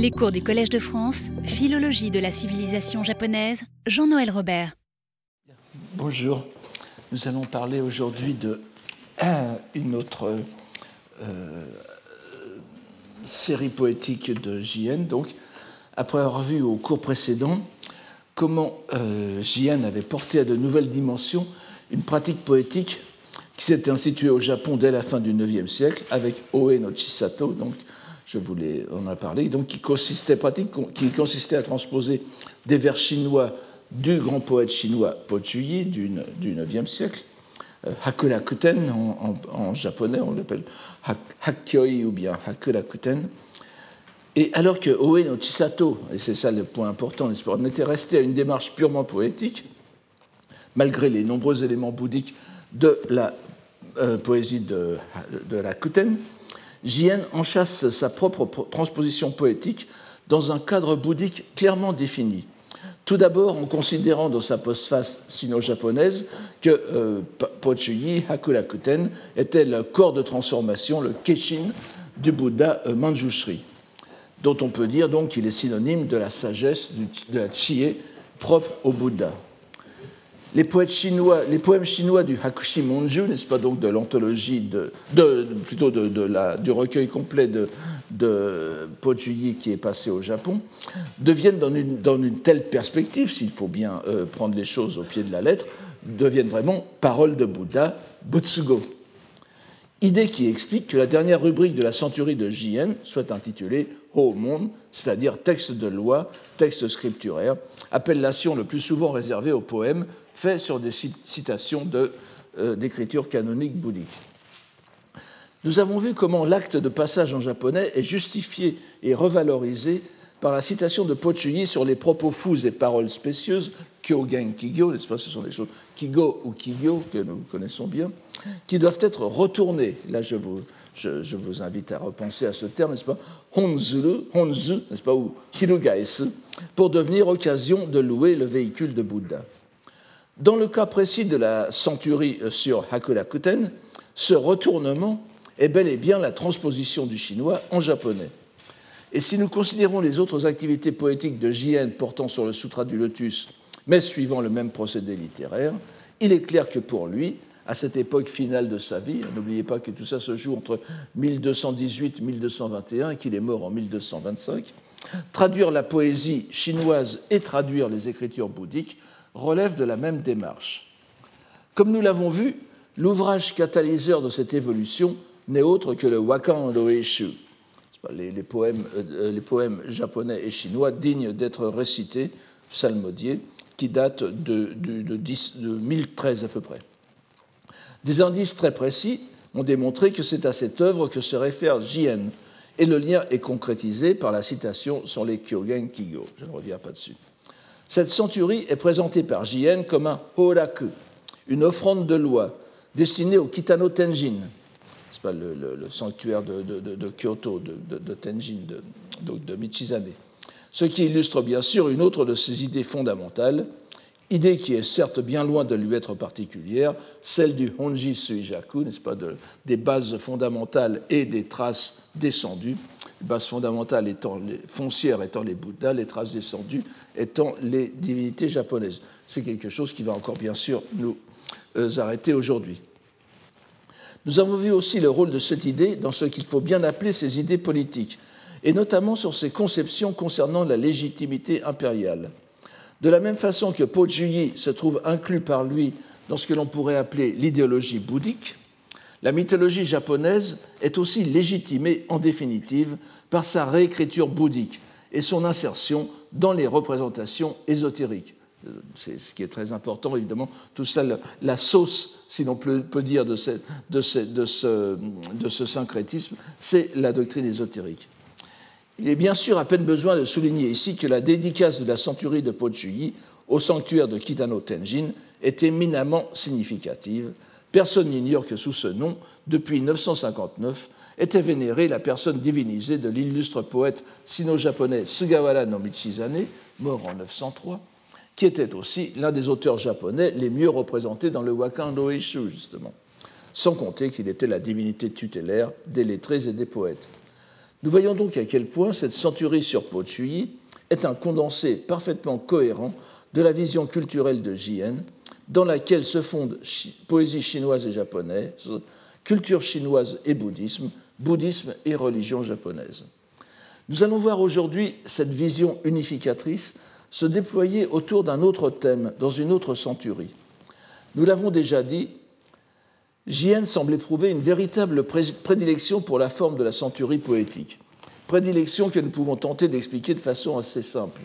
Les cours du Collège de France, Philologie de la civilisation japonaise, Jean-Noël Robert. Bonjour, nous allons parler aujourd'hui de une autre euh, série poétique de JN. Donc, après avoir vu au cours précédent comment euh, JN avait porté à de nouvelles dimensions une pratique poétique qui s'était instituée au Japon dès la fin du IXe siècle avec Oe no Chisato, donc je voulais en a parlé, donc qui consistait, pratique, qui consistait à transposer des vers chinois du grand poète chinois Po Chuyi du, du IXe siècle, euh, Hakurakuten en, japonais, on l'appelle Hakkyoi ou bien Hakurakuten. Et alors que Oe no Chisato, et c'est ça le point important, on était resté à une démarche purement poétique, malgré les nombreux éléments bouddhiques de la euh, poésie de, de la Kuten, Jien enchasse sa propre transposition poétique dans un cadre bouddhique clairement défini. Tout d'abord en considérant dans sa postface sino-japonaise que euh, Pochuyi Hakulakuten était le corps de transformation, le Keshin du Bouddha euh, Manjushri, dont on peut dire donc qu'il est synonyme de la sagesse, de la Chie propre au Bouddha. Les, chinois, poèmes chinois du Hakushi Monju, n'est-ce pas donc de l'anthologie, plutôt de, du recueil complet de, de qui est passé au Japon, deviennent dans une, dans une telle perspective, s'il faut bien euh, prendre les choses au pied de la lettre, deviennent vraiment paroles de Bouddha, Butsugo. Idée qui explique que la dernière rubrique de la centurie de Jien soit intitulée Ho-mon, c'est-à-dire texte de loi, texte scripturaire, appellation le plus souvent réservée aux poèmes fait sur des citations euh, d'écriture canonique bouddhique. Nous avons vu comment l'acte de passage en japonais est justifié et revalorisé par la citation de Pochuyi sur les propos fous et paroles spécieuses, Kyogen Kigyo, n'est-ce pas? Ce sont des choses Kigo ou Kigyo, que nous connaissons bien, qui doivent être retournées. Là, je vous, je, vous invite à repenser à ce terme, n'est-ce pas? Honzu, n'est-ce pas? Ou Hirugaesu, pour devenir occasion de louer le véhicule de Bouddha. Dans le cas précis de la centurie sur Hakurakuten, ce retournement est bel et bien la transposition du chinois en japonais. Et si nous considérons les autres activités poétiques de Jien portant sur le Sutra du Lotus, mais suivant le même procédé littéraire, il est clair que pour lui, à cette époque finale de sa vie, n'oubliez pas que tout ça se joue entre 1218 et 1221 et qu'il est mort en 1225, traduire la poésie chinoise et traduire les écritures bouddhiques relève de la même démarche. Comme nous l'avons vu, l'ouvrage catalyseur de cette évolution n'est autre que le Wakan Loeshu, les, les, poèmes, euh, les poèmes japonais et chinois dignes d'être récités, psalmodiés, qui datent de 1013 à peu près. Des indices très précis ont démontré que c'est à cette œuvre que se réfère Jien, et le lien est concrétisé par la citation sur les Kyogen Kigo. Je ne reviens pas dessus. Cette centurie est présentée par Jien comme un horaku, une offrande de loi destinée au Kitano Tenjin, c'est pas le, sanctuaire de, Kyoto, de, Tenjin, de, Michizane. Ce qui illustre bien sûr une autre de ses idées fondamentales, idée qui est certes bien loin de lui être particulière, celle du Honji Suijaku, n'est-ce pas, des bases fondamentales et des traces descendues, les bases fondamentales étant les foncières étant les Bouddhas, les traces descendues étant les divinités japonaises. C'est quelque chose qui va encore bien sûr nous euh, arrêter aujourd'hui. Nous avons vu aussi le rôle de cette idée dans ce qu'il faut bien appeler ses idées politiques, et notamment sur ses conceptions concernant la légitimité impériale. De la même façon que Po Juyi se trouve inclus par lui dans ce que l'on pourrait appeler l'idéologie bouddhique, la mythologie japonaise est aussi légitimée en définitive par sa réécriture bouddhique et son insertion dans les représentations ésotériques. C'est ce qui est très important, évidemment, tout ça, la sauce, si l'on peut dire, de ce, de ce syncrétisme, c'est la doctrine ésotérique. Il est bien sûr à peine besoin de souligner ici que la dédicace de la centurie de Pochuyi au sanctuaire de Kitano Tenjin est éminemment significative Personne n'ignore que sous ce nom, depuis 959, était vénérée la personne divinisée de l'illustre poète sino-japonais Sugawara no Michizane, mort en 903, qui était aussi l'un des auteurs japonais les mieux représentés dans le Wakan no Eishu, justement, sans compter qu'il était la divinité tutélaire des lettrés et des poètes. Nous voyons donc à quel point cette centurie sur Po est un condensé parfaitement cohérent de la vision culturelle de Jien, dans laquelle se fondent poésie chinoise et japonaise, culture chinoise et bouddhisme, bouddhisme et religion japonaise. Nous allons voir aujourd'hui cette vision unificatrice se déployer autour d'un autre thème, dans une autre centurie. Nous l'avons déjà dit, Jien semble éprouver une véritable prédilection pour la forme de la centurie poétique, prédilection que nous pouvons tenter d'expliquer de façon assez simple,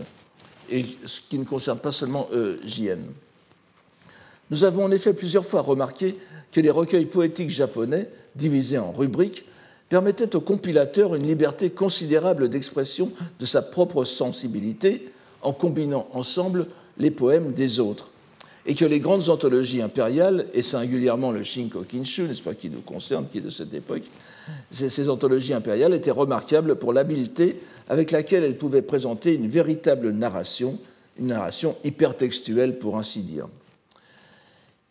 et ce qui ne concerne pas seulement euh. Nous avons en effet plusieurs fois remarqué que les recueils poétiques japonais, divisés en rubriques, permettaient au compilateur une liberté considérable d'expression de sa propre sensibilité en combinant ensemble les poèmes des autres, et que les grandes anthologies impériales, et singulièrement le Shinko Kinshu, n'est-ce pas, qui nous concerne, qui est de cette époque, ces, anthologies impériales étaient remarquables pour l'habileté avec laquelle elles pouvaient présenter une véritable narration, une narration hypertextuelle pour ainsi dire.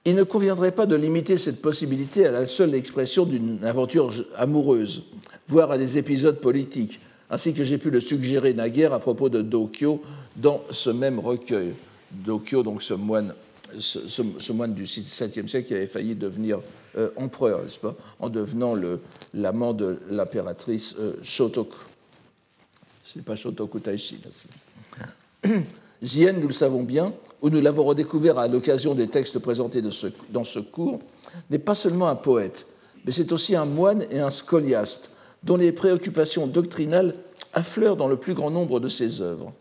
Il ne conviendrait pas de limiter cette possibilité à la seule expression d'une aventure amoureuse, voire à des épisodes politiques, ainsi que j'ai pu le suggérer naguère à propos de Dokyo dans ce même recueil. Dokyo, donc ce moine, ce, moine du 7e siècle qui avait failli devenir euh, empereur, n'est-ce pas, en devenant l'amant de l'impératrice euh, Shotoku. Ce n'est pas Shotoku Taishi. Zien, nous le savons bien, ou nous l'avons redécouvert à l'occasion des textes présentés dans ce cours, n'est pas seulement un poète, mais c'est aussi un moine et un scoliaste, dont les préoccupations doctrinales affleurent dans le plus grand nombre de ses œuvres.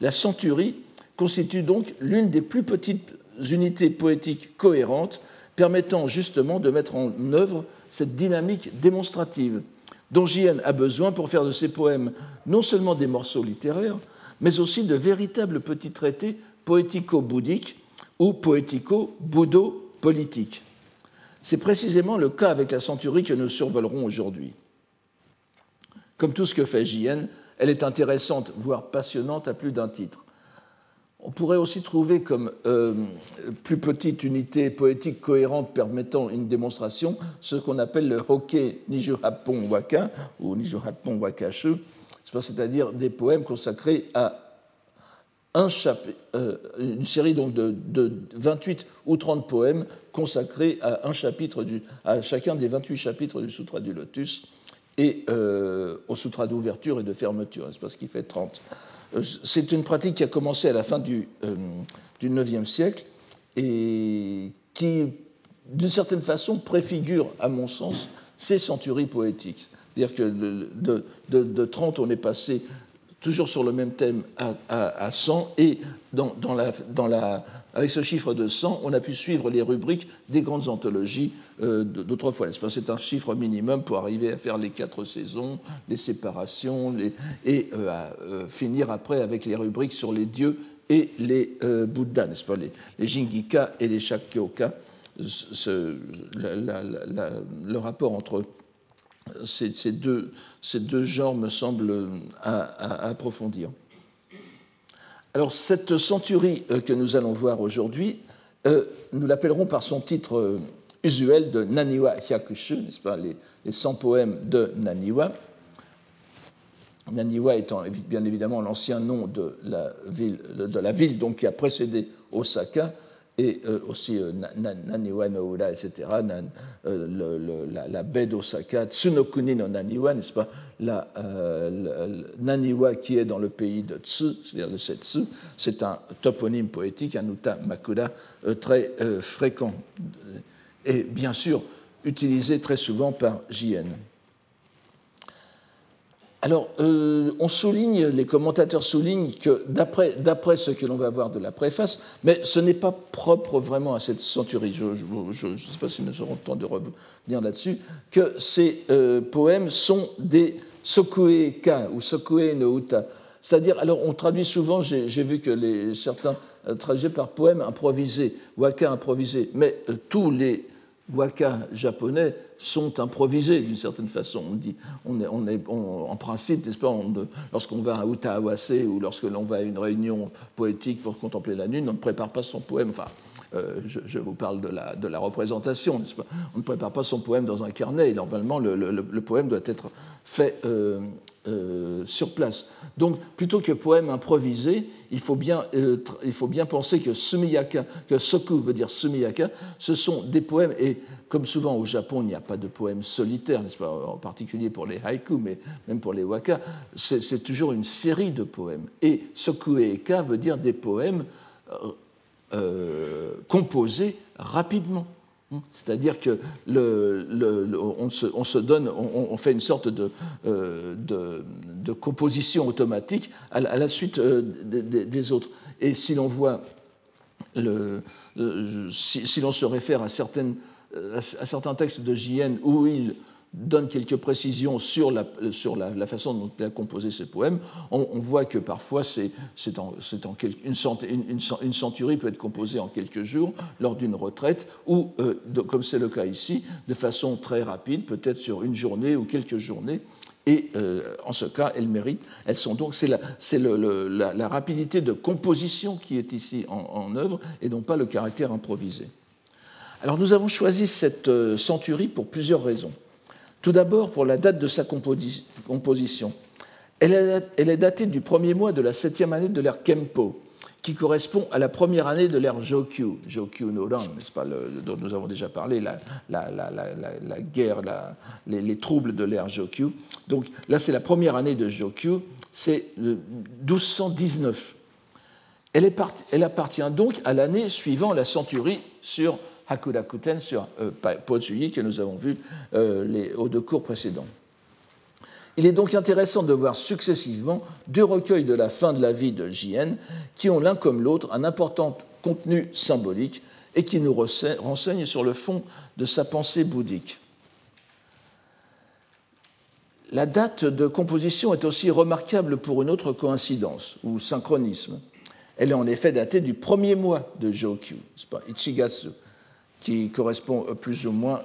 La centurie constitue donc l'une des plus petites unités poétiques cohérentes permettant justement de mettre en œuvre cette dynamique démonstrative dont J.N. a besoin pour faire de ses poèmes non seulement des morceaux littéraires, mais aussi de véritables petits traités poético-bouddhiques ou poético-bouddho-politiques. C'est précisément le cas avec la centurie que nous survolerons aujourd'hui. Comme tout ce que fait J.N., elle est intéressante, voire passionnante à plus d'un titre. On pourrait aussi trouver comme euh, plus petite unité poétique cohérente permettant une démonstration ce qu'on appelle le hokkei Nijuhapon Waka ou Nijuhapon Wakashu, c'est-à-dire des poèmes consacrés à euh, une série donc de, 28 ou 30 poèmes consacrés à, un chapitre du, chacun des 28 chapitres du Sutra du Lotus et euh, au Sutra d'ouverture et de fermeture, ce qui fait 30. Euh, c'est une pratique qui a commencé à la fin du, du 9e siècle et qui, d'une certaine façon, préfigure, à mon sens, ces centuries poétiques. C'est-à-dire que de, de, 30, on est passé toujours sur le même thème à, 100, et dans, la, avec ce chiffre de 100, on a pu suivre les rubriques des grandes anthologies euh, d'autrefois. C'est un chiffre minimum pour arriver à faire les quatre saisons, les séparations, et euh, à euh, finir après avec les rubriques sur les dieux et les Bouddhas, n'est-ce pas, les, les, Jingika et les Shakyoka. le rapport entre ces, deux, genres me semblent à, approfondir. Alors cette centurie euh, que nous allons voir aujourd'hui, euh, nous l'appellerons par son titre euh, usuel de Naniwa Hyakushu, n'est-ce pas, les, les 100 poèmes de Naniwa. Naniwa étant bien évidemment l'ancien nom de la ville, de la ville donc, qui a précédé Osaka, et euh, aussi euh, Naniwa no Ura, etc., euh, la, baie d'Osaka, Tsunokuni no Naniwa, n'est-ce pas, la, Naniwa qui est dans le pays de Tsu, c'est-à-dire de Setsu, c'est un toponyme poétique, un uta makura très fréquent, et bien sûr utilisé très souvent par JN. Alors, euh, on souligne, les commentateurs soulignent que d'après ce que l'on va voir de la préface, mais ce n'est pas propre vraiment à cette centurie, je ne sais pas si nous aurons le temps de revenir là-dessus, que ces euh, poèmes sont des sokueka ou sokue no uta. C'est-à-dire, alors on traduit souvent, j'ai vu que certains euh, traduisent par poème improvisé, waka improvisé, mais tous les waka japonais sont improvisés d'une certaine façon. On dit, on est, on est en principe, n'est-ce pas, lorsqu'on va à Utaawase ou lorsque l'on va à une réunion poétique pour contempler la lune, on ne prépare pas son poème. Enfin, euh, je, vous parle de la, de la représentation, n'est-ce pas? On ne prépare pas son poème dans un carnet. Et normalement, le, poème doit être fait euh, euh, sur place. Donc, plutôt que poème improvisé, il faut bien, euh, il faut bien penser que sumiyaka, que soku veut dire sumiyaka, ce sont des poèmes, et comme souvent au Japon, il n'y a pas de poèmes solitaires, n'est-ce pas, en particulier pour les haïkus, mais même pour les waka, c'est toujours une série de poèmes. Et soku eka veut dire des poèmes euh, composés rapidement. C'est-à-dire que on, se, donne, on, fait une sorte de, euh, composition automatique à, la suite euh, des, autres. Et si l'on voit, si, l'on se réfère à, à, certains textes de JN où il donne quelques précisions sur la, façon dont il a composé ses poèmes, on, voit que parfois une, centurie peut être composée en quelques jours lors d'une retraite, ou, euh, comme c'est le cas ici, de façon très rapide, peut-être sur une journée ou quelques journées. Et euh, en ce cas, elles méritent. Elles sont donc c'est la, rapidité de composition qui est ici en, en, œuvre et non pas le caractère improvisé. Alors nous avons choisi cette euh, centurie pour plusieurs raisons. Tout d'abord, pour la date de sa composition. Elle est datée du premier mois de la septième année de l'ère Kempo, qui correspond à la première année de l'ère Jokyu, Jokyu no Ran, n'est-ce pas, dont nous avons déjà parlé, la, guerre, les, troubles de l'ère Jokyu. Donc là, c'est la première année de Jokyu, c'est 1219. Elle, elle appartient donc à l'année suivant la centurie sur Hakurakuten sur euh, que nous avons vu euh, aux deux cours précédents. Il est donc intéressant de voir successivement deux recueils de la fin de la vie de Jien qui ont l'un comme l'autre un important contenu symbolique et qui nous renseignent sur le fond de sa pensée bouddhique. La date de composition est aussi remarquable pour une autre coïncidence ou synchronisme. Elle est en effet datée du premier mois de Jokyu, Ichigatsu, qui correspond plus ou moins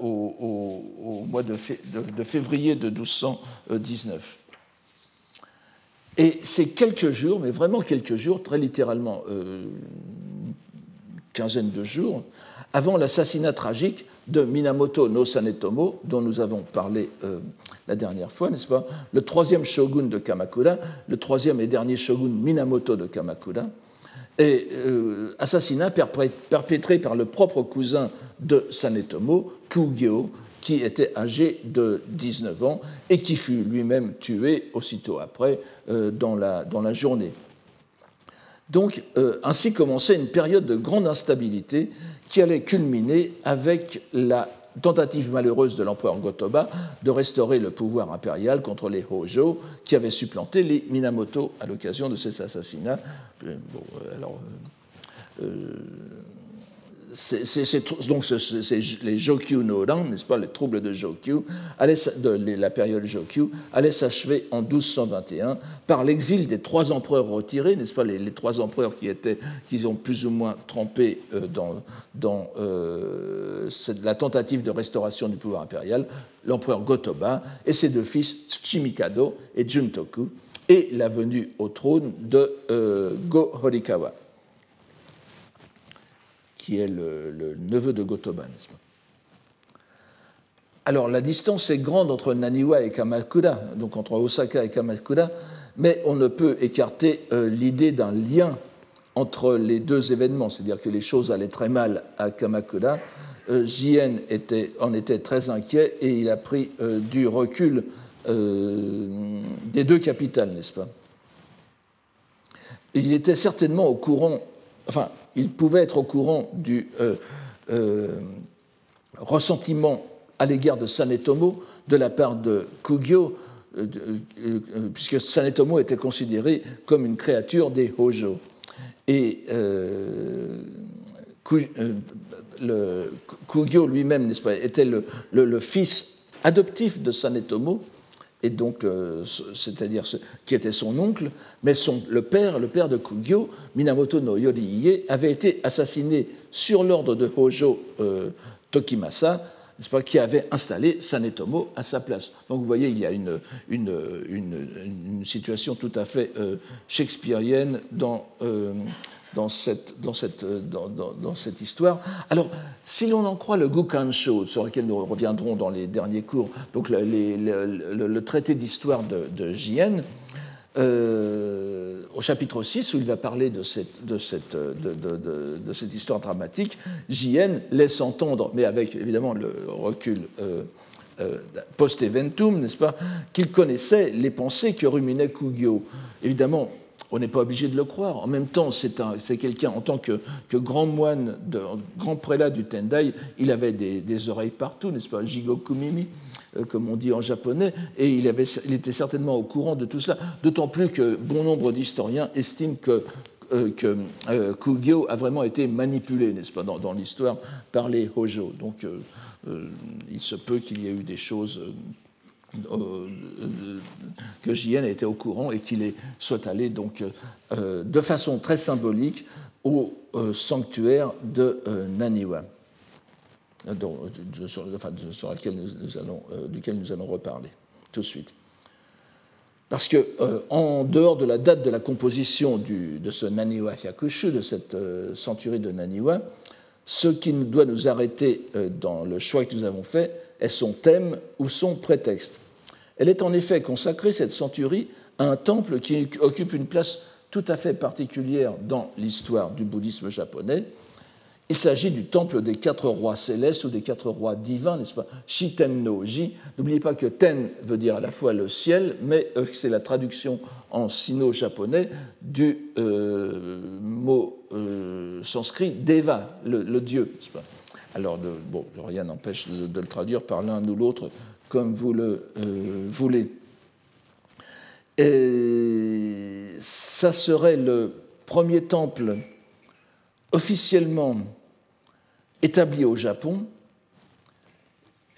au, mois de, février de 1219. Et c'est quelques jours, mais vraiment quelques jours, très littéralement euh, une quinzaine de jours, avant l'assassinat tragique de Minamoto no Sanetomo, dont nous avons parlé euh, la dernière fois, n'est-ce pas? Le troisième shogun de Kamakura, le troisième et dernier shogun Minamoto de Kamakura, et euh, assassinat perpétré par le propre cousin de Sanetomo, Kugyo, qui était âgé de 19 ans et qui fut lui-même tué aussitôt après euh, dans, la, journée. Donc, euh, ainsi commençait une période de grande instabilité qui allait culminer avec la tentative malheureuse de l'empereur Gotoba de restaurer le pouvoir impérial contre les Hojo qui avaient supplanté les Minamoto à l'occasion de ces assassinats. Euh, euh, euh, c'est donc les Jokyu no Ran, n'est-ce pas, les troubles de Jokyu, la période Jokyu, allaient s'achever en 1221 par l'exil des trois empereurs retirés, n'est-ce pas, les, trois empereurs qui, ont plus ou moins trempé euh, dans, dans euh, la tentative de restauration du pouvoir impérial, l'empereur Gotoba et ses deux fils Tsuchimikado et Juntoku, et la venue au trône de euh, Go Horikawa qui est le, neveu de Gotoba. Alors la distance est grande entre Naniwa et Kamakura, donc entre Osaka et Kamakura, mais on ne peut écarter euh, l'idée d'un lien entre les deux événements, c'est-à-dire que les choses allaient très mal à Kamakura. Euh, Jien était, en était très inquiet et il a pris euh, du recul des deux capitales, n'est-ce pas? Il était certainement au courant enfin, il pouvait être au courant du euh, euh, ressentiment à l'égard de Sanetomo de la part de Kugyo, euh, puisque Sanetomo était considéré comme une créature des Hojo. Et Kugyo lui-même, n'est-ce pas, était le, fils adoptif de Sanetomo, et donc, euh, c'est-à-dire qui était son oncle, mais le père, le père de Kugyo, Minamoto no Yoriie, avait été assassiné sur l'ordre de Hojo euh, Tokimasa, qui avait installé Sanetomo à sa place. Donc vous voyez, il y a une, situation tout à fait euh, shakespearienne dans, dans cette, dans cette, dans, dans, cette histoire. Alors, si l'on en croit le Gukansho, sur lequel nous reviendrons dans les derniers cours, donc le, traité d'histoire de, de Jien, euh, au chapitre 6, où il va parler de cette, de cette, de, de cette histoire dramatique, Jien laisse entendre, mais avec évidemment le recul euh, euh, post-eventum, n'est-ce pas, qu'il connaissait les pensées que ruminait Kugyo. Évidemment, on n'est pas obligé de le croire. En même temps, c'est quelqu'un, en tant que, grand moine, grand prélat du Tendai, il avait des, oreilles partout, n'est-ce pas? Jigokumimi, euh, comme on dit en japonais, et il, était certainement au courant de tout cela, d'autant plus que bon nombre d'historiens estiment que, euh, euh, Kugyo a vraiment été manipulé, n'est-ce pas, dans, l'histoire par les Hojo. Donc, il se peut qu'il y ait eu des choses que Jien était au courant et qu'il soit allé donc euh, de façon très symbolique au euh, sanctuaire de Naniwa, sur, nous allons, duquel nous allons reparler tout de suite. Parce que, en dehors de la date de la composition de ce Naniwa Hyakushu, de cette centurie de Naniwa, ce qui doit nous arrêter dans le choix que nous avons fait est son thème ou son prétexte. Elle est en effet consacrée, cette centurie, à un temple qui occupe une place tout à fait particulière dans l'histoire du bouddhisme japonais. Il s'agit du temple des quatre rois célestes ou des quatre rois divins, n'est-ce pas? Shiten no Ji. N'oubliez pas que Ten veut dire à la fois le ciel, mais euh, c'est la traduction en sino-japonais du euh, mot euh, sanskrit Deva, le, dieu, pas? Alors, bon, rien n'empêche de, le traduire par l'un ou l'autre comme vous le euh, voulez. Et ça serait le premier temple officiellement établi au Japon.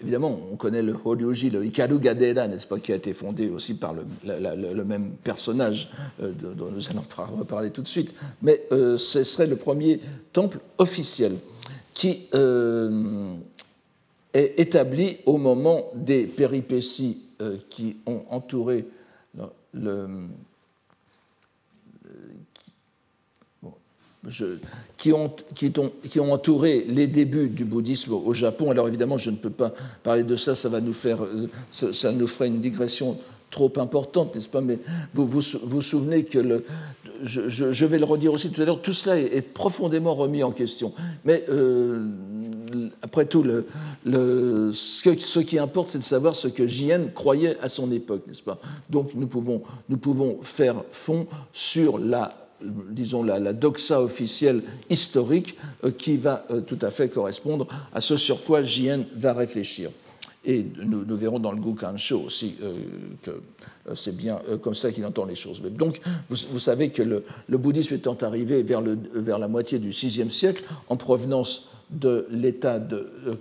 Évidemment, on connaît le Horyoji, le Hikaru Gadera, n'est-ce pas, qui a été fondé aussi par le, même personnage euh, dont nous allons reparler tout de suite. Mais euh, ce serait le premier temple officiel qui est établi au moment des péripéties euh, qui ont entouré qui, ont, qui, ont, entouré les débuts du bouddhisme au Japon. Alors évidemment, je ne peux pas parler de ça, ça va nous faire, euh, ça nous ferait une digression trop importante, n'est-ce pas Mais vous vous, vous souvenez que le, je, je, vais le redire aussi tout à l'heure, tout cela est, profondément remis en question. Mais euh, après tout, le, ce, qui importe, c'est de savoir ce que Jien croyait à son époque, n'est-ce pas? Donc nous pouvons, nous pouvons faire fond sur la disons, la, la, doxa officielle historique euh, qui va euh, tout à fait correspondre à ce sur quoi Jien va réfléchir. Et nous, verrons dans le Gukansho aussi euh, que euh, c'est bien euh, comme ça qu'il entend les choses. Donc, vous, savez que le, bouddhisme étant arrivé vers, la moitié du VIe siècle, en provenance de l'État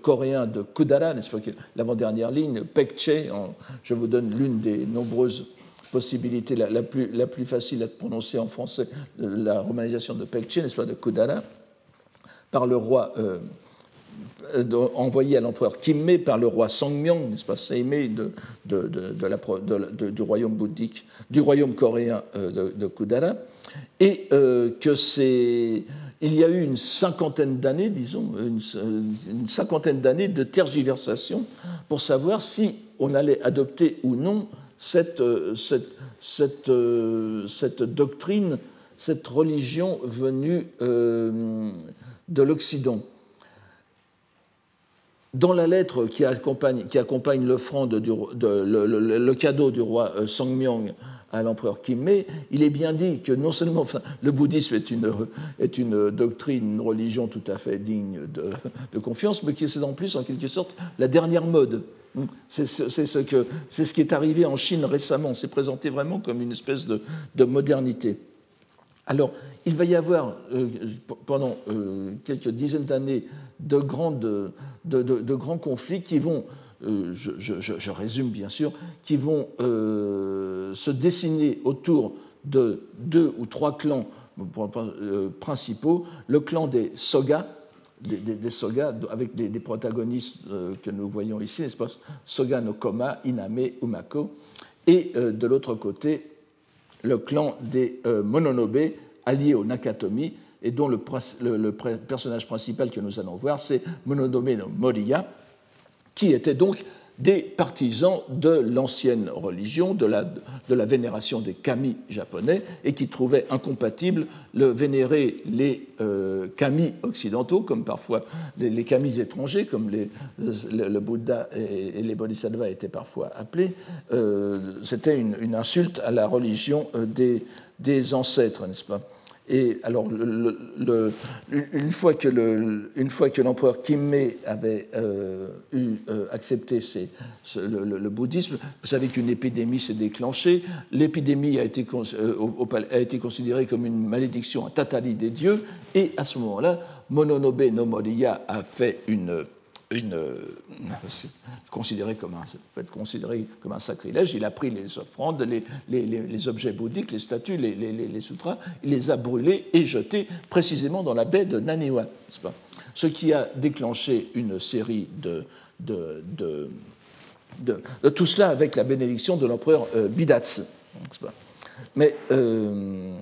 coréen de Kudara, n'est-ce pas, l'avant-dernière ligne, Pekche, je vous donne l'une des nombreuses possibilités, la, plus, facile à prononcer en français, la romanisation de Pekche, n'est-ce pas, de Kudara, par le roi envoyé à l'empereur Kimmé par le roi Sangmyong, n'est-ce pas, Seimei de, du royaume bouddhique, du royaume coréen euh, de, Kudara, et euh, que c'est il y a eu une cinquantaine d'années, disons, une, cinquantaine d'années de tergiversation pour savoir si on allait adopter ou non cette, cette, cette, cette doctrine, cette religion venue de l'Occident. Dans la lettre qui accompagne, le, cadeau du roi euh, Sangmyong à l'empereur Kimmé, il est bien dit que non seulement le bouddhisme est une, doctrine, une religion tout à fait digne de, confiance, mais qui c'est en plus en quelque sorte la dernière mode. C'est ce, qui est arrivé en Chine récemment. C'est présenté vraiment comme une espèce de, de modernité. Alors, il va y avoir euh, pendant euh, quelques dizaines d'années de, de, grands conflits qui vont, euh, je, résume bien sûr, qui vont se dessiner autour de deux ou trois clans principaux. Le clan des Soga, des, Soga, avec des, protagonistes que nous voyons ici, n'est-ce pas? Soga no Koma, Iname, Umako. Et de l'autre côté, le clan des euh, Mononobe, alliés aux Nakatomi, et dont le, personnage principal que nous allons voir, c'est Mononome no Moriya, qui était donc des partisans de l'ancienne religion, de la, vénération des kami japonais, et qui trouvaient incompatible le vénérer les euh, kami occidentaux, comme parfois les, kami étrangers, comme les, le, Bouddha et, les bodhisattvas étaient parfois appelés. Euh, c'était une, insulte à la religion euh, des ancêtres, n'est-ce pas? Et alors, une fois que l'empereur avait euh, eu, euh, accepté le, bouddhisme, vous savez qu'une épidémie s'est déclenchée. L'épidémie a, été, euh, a été considérée comme une malédiction, un tatali des dieux. Et à ce moment-là, Mononobe no Moriya a fait une euh, considéré comme un, peut être considéré comme un sacrilège. Il a pris les offrandes, les, les, les objets bouddhiques, les statues, les, sutras, il les a brûlés et jetés précisément dans la baie de Naniwa, pas? Ce qui a déclenché une série de, de, de, de, tout cela avec la bénédiction de l'empereur euh, Bidatsu. Mais euh,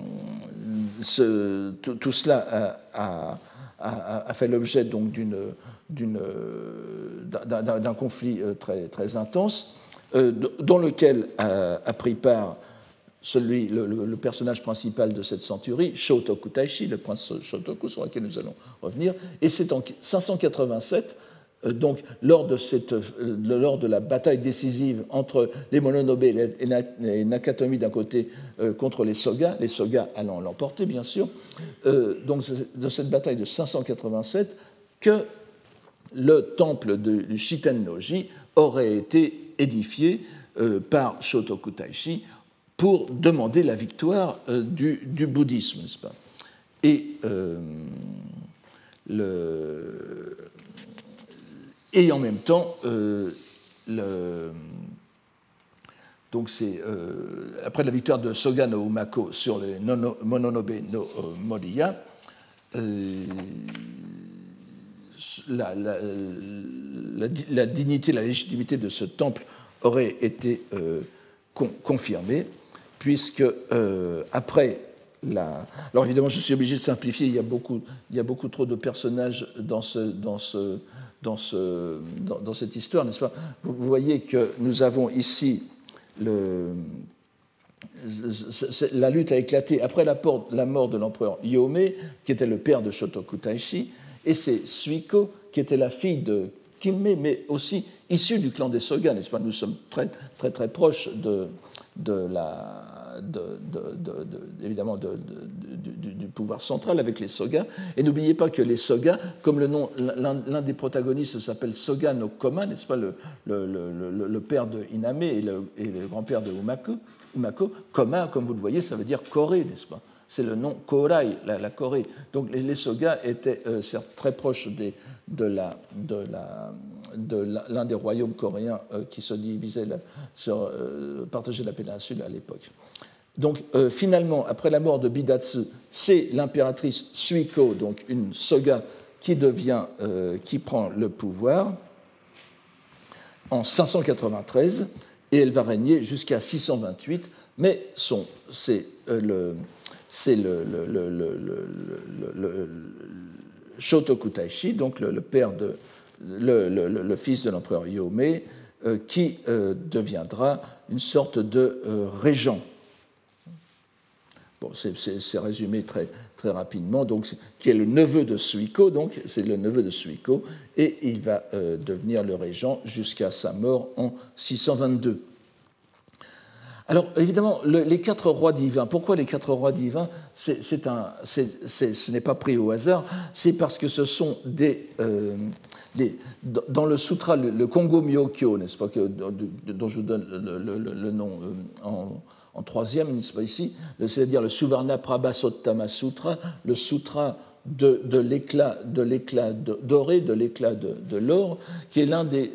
ce, tout, cela a, a, fait l'objet d'une d'un conflit euh, très, très intense, euh, dans lequel a, pris part celui, le, personnage principal de cette centurie, Shotoku Taishi, le prince Shotoku, sur lequel nous allons revenir. Et c'est en 587, euh, donc lors de, cette, lors de la bataille décisive entre les Mononobe et Nakatomi d'un côté contre les Soga, les Soga allant l'emporter bien sûr, donc de cette bataille de 587, que le temple de Shitennoji aurait été édifié euh, par Shotoku Taishi pour demander la victoire euh, du, bouddhisme, n'est-ce pas? Et, euh, et en même temps, donc c'est après la victoire de Soga no Umako sur les Mononobe no Moriya, la, la, dignité, la légitimité de ce temple aurait été euh, confirmée, puisque euh, après la... Alors évidemment, je suis obligé de simplifier, il y a beaucoup, il y a beaucoup trop de personnages dans, ce, dans, ce, dans, ce, dans, cette histoire, n'est-ce pas? Vous, voyez que nous avons ici. La lutte a éclaté après la, mort de l'empereur Yome, qui était le père de Shotoku Taishi, et c'est Suiko, qui était la fille de Kinmei, mais aussi issue du clan des Soga, n'est-ce pas? Nous sommes très, très, très proches de, de la, de, évidemment du, pouvoir central avec les Soga. Et n'oubliez pas que les Soga, comme le nom, l'un des protagonistes s'appelle Soga no Koma, n'est-ce pas, le, le, le, père de Iname et le, grand-père de Umako, Umako, Koma, comme vous le voyez, ça veut dire Corée, n'est-ce pas? C'est le nom Korai, la, Corée. Donc les, Soga étaient euh, certes très proches de l'un de de des royaumes coréens euh, qui se divisaient sur, euh, partageaient la péninsule à l'époque. Donc finalement, après la mort de Bidatsu, c'est l'impératrice Suiko, donc une Soga, qui devient, qui prend le pouvoir en 593 et elle va régner jusqu'à 628, mais c'est le c'est le, le, Shotoku Taishi, donc le, père de, le, fils de l'empereur Yome, euh, qui euh, deviendra une sorte de euh, régent. Bon, c'est résumé très, très rapidement, donc, qui est le neveu de Suiko, donc c'est le neveu de Suiko, et il va devenir le régent jusqu'à sa mort en 622. Alors, évidemment, les quatre rois divins, pourquoi les quatre rois divins c'est un, Ce n'est pas pris au hasard, c'est parce que ce sont des, euh, Dans le sutra, le, Kongo Myokyo, n'est-ce pas, que, dont je vous donne le, nom euh, en, en, troisième, n'est-ce pas ici, c'est-à-dire le Suvarna Prabhasottama Sutra, le sutra de, de l'éclat doré, de l'éclat de, l'or, qui est l'un des,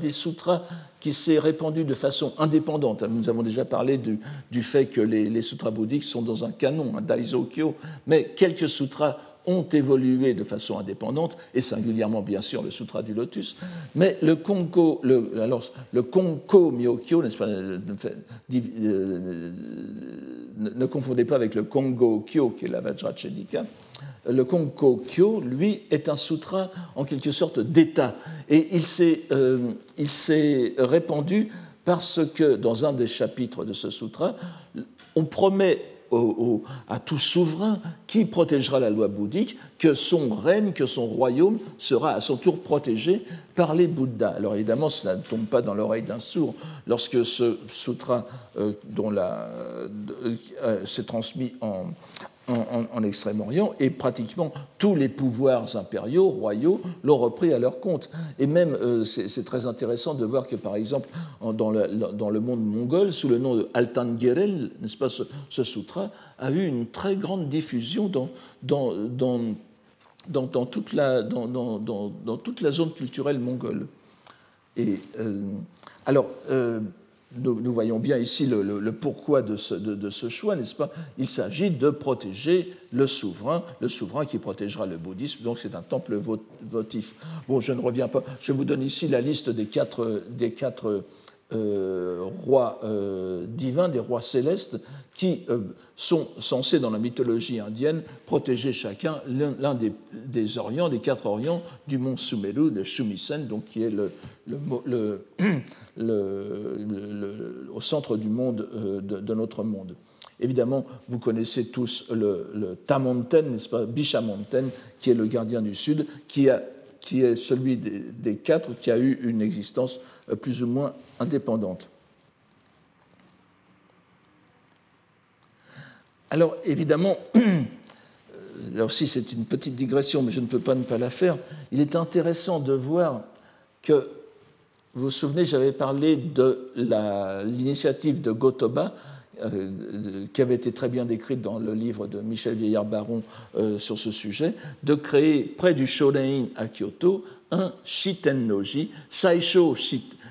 des sutras qui s'est répandu de façon indépendante. Nous avons déjà parlé du, du fait que les, les, sutras bouddhiques sont dans un canon, un Daizokyo, mais quelques sutras ont évolué de façon indépendante, et singulièrement bien sûr le Sutra du Lotus, mais le Konko, le, alors, le Konko Myokyo, n'est-ce pas, euh, ne, confondez pas avec le Kongo Kyo, qui est la Vajrachelika. Le Kongo Kyo, lui, est un sutra en quelque sorte d'état. Et il s'est répandu parce que dans un des chapitres de ce sutra, on promet à tout souverain qui protégera la loi bouddhique que son règne, que son royaume sera à son tour protégé par les Bouddhas. Alors évidemment, cela ne tombe pas dans l'oreille d'un sourd lorsque ce sutra, euh, euh, s'est transmis en, en, Extrême-Orient, et pratiquement tous les pouvoirs impériaux, royaux, l'ont repris à leur compte. Et même, euh, c'est très intéressant de voir que, par exemple, dans le, monde mongol, sous le nom de Altangerel, n'est-ce pas, ce, sutra a eu une très grande diffusion dans, toute la zone culturelle mongole. Et, euh, alors, euh, nous, voyons bien ici le, pourquoi de ce, choix, n'est-ce pas? Il s'agit de protéger le souverain, le souverain qui protégera le bouddhisme, donc c'est un temple votif. Bon, je ne reviens pas, je vous donne ici la liste des quatre, des quatre euh, rois euh, divins, des rois célestes, qui euh, sont censés, dans la mythologie indienne, protéger chacun l'un des, des, orients, des quatre orients du mont Sumeru, de Shumisen, donc qui est le, le le, au centre du monde, euh, de, notre monde. Évidemment, vous connaissez tous le, Tamonten, n'est-ce pas, Bishamonten, qui est le gardien du Sud, qui, a, qui est celui des, quatre qui a eu une existence euh, plus ou moins indépendante. Alors, évidemment, là aussi c'est une petite digression, mais je ne peux pas ne pas la faire, il est intéressant de voir que vous vous souvenez, j'avais parlé de l'initiative de Gotoba, euh, qui avait été très bien décrite dans le livre de Michel Vieillard-Baron euh, sur ce sujet, de créer près du Shorein à Kyoto un Shiten-noji, Saisho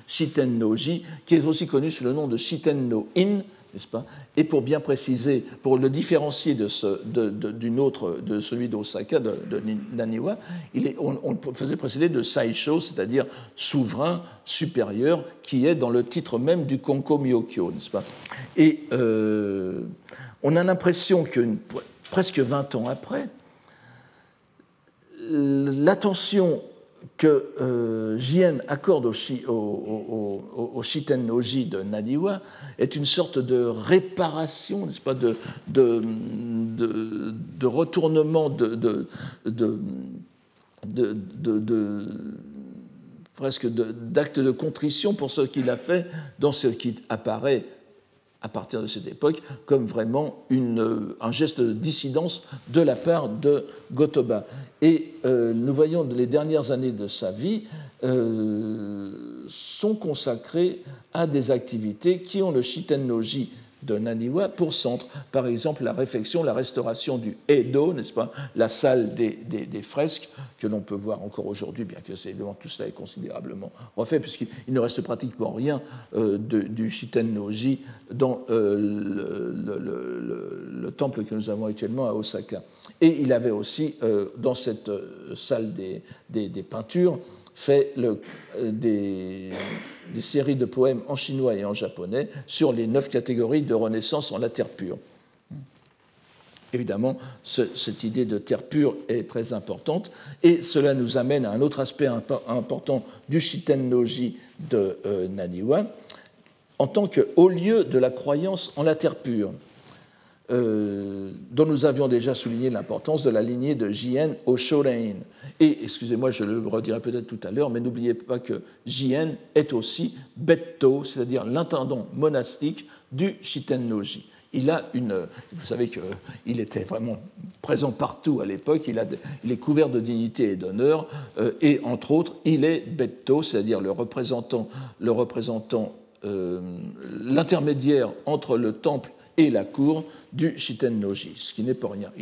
Shiten-noji, qui est aussi connu sous le nom de Shiten-no-in, Et pour bien préciser, pour le différencier de, d'une autre, de celui d'Osaka, de, Naniwa, on, le faisait précéder de Saisho, c'est-à-dire souverain supérieur, qui est dans le titre même du Konko Myokyo, n'est-ce pas. Et euh, on a l'impression que presque 20 ans après, l'attention que euh, Jien accorde au, au, au, de Naniwa est une sorte de réparation, n'est-ce pas, de, de, de, retournement, de, presque d'acte de contrition pour ce qu'il a fait dans ce qui apparaît à partir de cette époque comme vraiment un geste de dissidence de la part de Gotoba. Et euh, nous voyons les dernières années de sa vie euh, sont consacrées à des activités qui ont le Shitennoji de Naniwa pour centre. Par exemple, la réfection, la restauration du Edo, n'est-ce pas, la salle des, fresques que l'on peut voir encore aujourd'hui, bien que évidemment tout cela est considérablement refait, puisqu'il ne reste pratiquement rien euh, du Shiten-noji dans euh, le, temple que nous avons actuellement à Osaka. Et il avait aussi, euh, dans cette salle des, des peintures, fait des, des séries de poèmes en chinois et en japonais sur les neuf catégories de renaissance en la terre pure. Évidemment, cette idée de terre pure est très importante et cela nous amène à un autre aspect important du Shiten Noji de euh, Naniwa en tant que haut lieu de la croyance en la terre pure. Euh, dont nous avions déjà souligné l'importance de la lignée de Jien au Shorein. Et, excusez-moi, je le redirai peut-être tout à l'heure, mais n'oubliez pas que Jien est aussi Betto, c'est-à-dire l'intendant monastique du Shiten-noji. Il a une. Vous savez qu'il était vraiment présent partout à l'époque, il, il, est couvert de dignité et d'honneur, euh, et entre autres, il est Betto, c'est-à-dire le représentant, le représentant euh, l'intermédiaire entre le temple et la cour du Shiten-noji, ce qui n'est pas rien.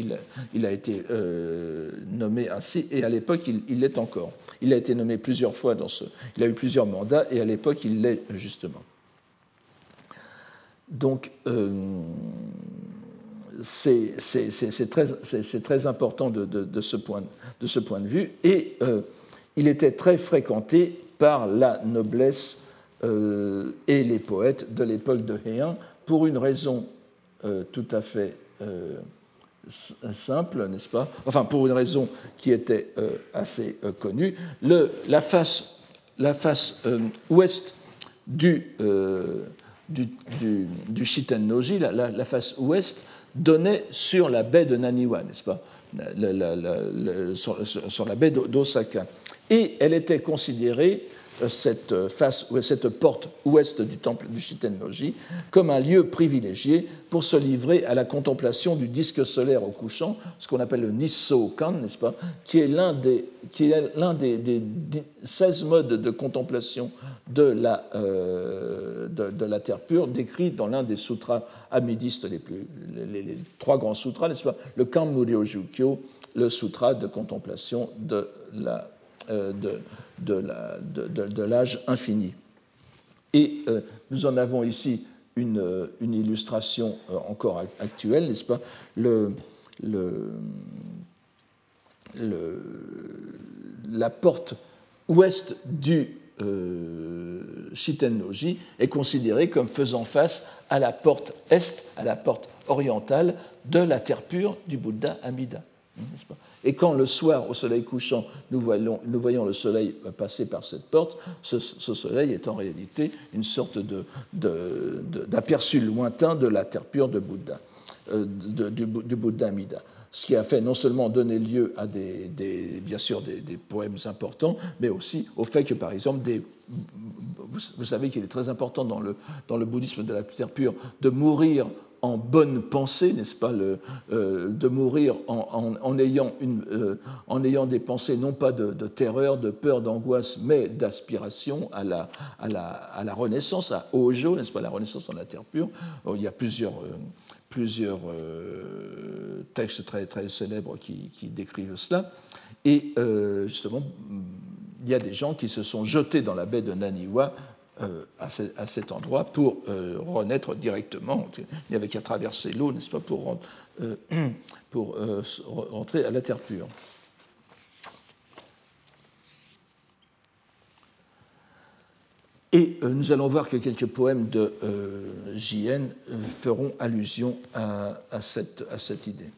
Il, a été euh, nommé ainsi, et à l'époque, il l'est encore. Il a été nommé plusieurs fois dans ce. Il a eu plusieurs mandats, et à l'époque, il l'est justement. Donc, euh, c'est très, très, important de, de, ce point, de, ce point, de vue, et euh, il était très fréquenté par la noblesse et les poètes de l'époque de Heian pour une raison tout à fait simple, n'est-ce pas? Enfin, pour une raison qui était assez connue. Le, la face, la face ouest du, du, du, Shitennoji, la, la, face ouest, donnait sur la baie de Naniwa, n'est-ce pas? Sur, sur, la baie d'Osaka. Et elle était considérée euh, cette euh, face, cette porte ouest du temple du Shitennoji comme un lieu privilégié pour se livrer à la contemplation du disque solaire au couchant, ce qu'on appelle le Nisso-kan, n'est-ce pas, qui est l'un des, qui est l'un des, des, 16 modes de contemplation de la, euh, de, la terre pure décrits dans l'un des sutras amidistes les plus, les, trois grands sutras, n'est-ce pas, le Kanmuryo-jukyo, le sutra de contemplation de la euh, de, de l'âge infini. Et euh, nous en avons ici une, une illustration euh, encore actuelle, n'est-ce pas? Le, le, La porte ouest du euh, Shitennoji est considérée comme faisant face à la porte est, à la porte orientale de la terre pure du Bouddha Amida. Pas? Et quand le soir, au soleil couchant, nous voyons, le soleil passer par cette porte, ce, soleil est en réalité une sorte d'aperçu lointain de la terre pure de Bouddha, euh, du, Bouddha Amida ce qui a fait non seulement donner lieu à des, bien sûr des, poèmes importants, mais aussi au fait que, par exemple, vous, savez qu'il est très important dans le bouddhisme de la terre pure de mourir en bonne pensée, n'est-ce pas, euh, de mourir euh, en, ayant des pensées non pas de, terreur, de peur, d'angoisse, mais d'aspiration à la, renaissance, à Ojo, n'est-ce pas, la renaissance en la terre pure. il y a plusieurs, euh, textes très, célèbres qui, qui décrivent cela. Et justement, il y a des gens qui se sont jetés dans la baie de Naniwa à, cet endroit pour euh, renaître directement. Il n'y avait qu'à traverser l'eau, n'est-ce pas, pour, euh, rentrer à la terre pure. Et nous allons voir que quelques poèmes de JN feront allusion cette, à cette idée.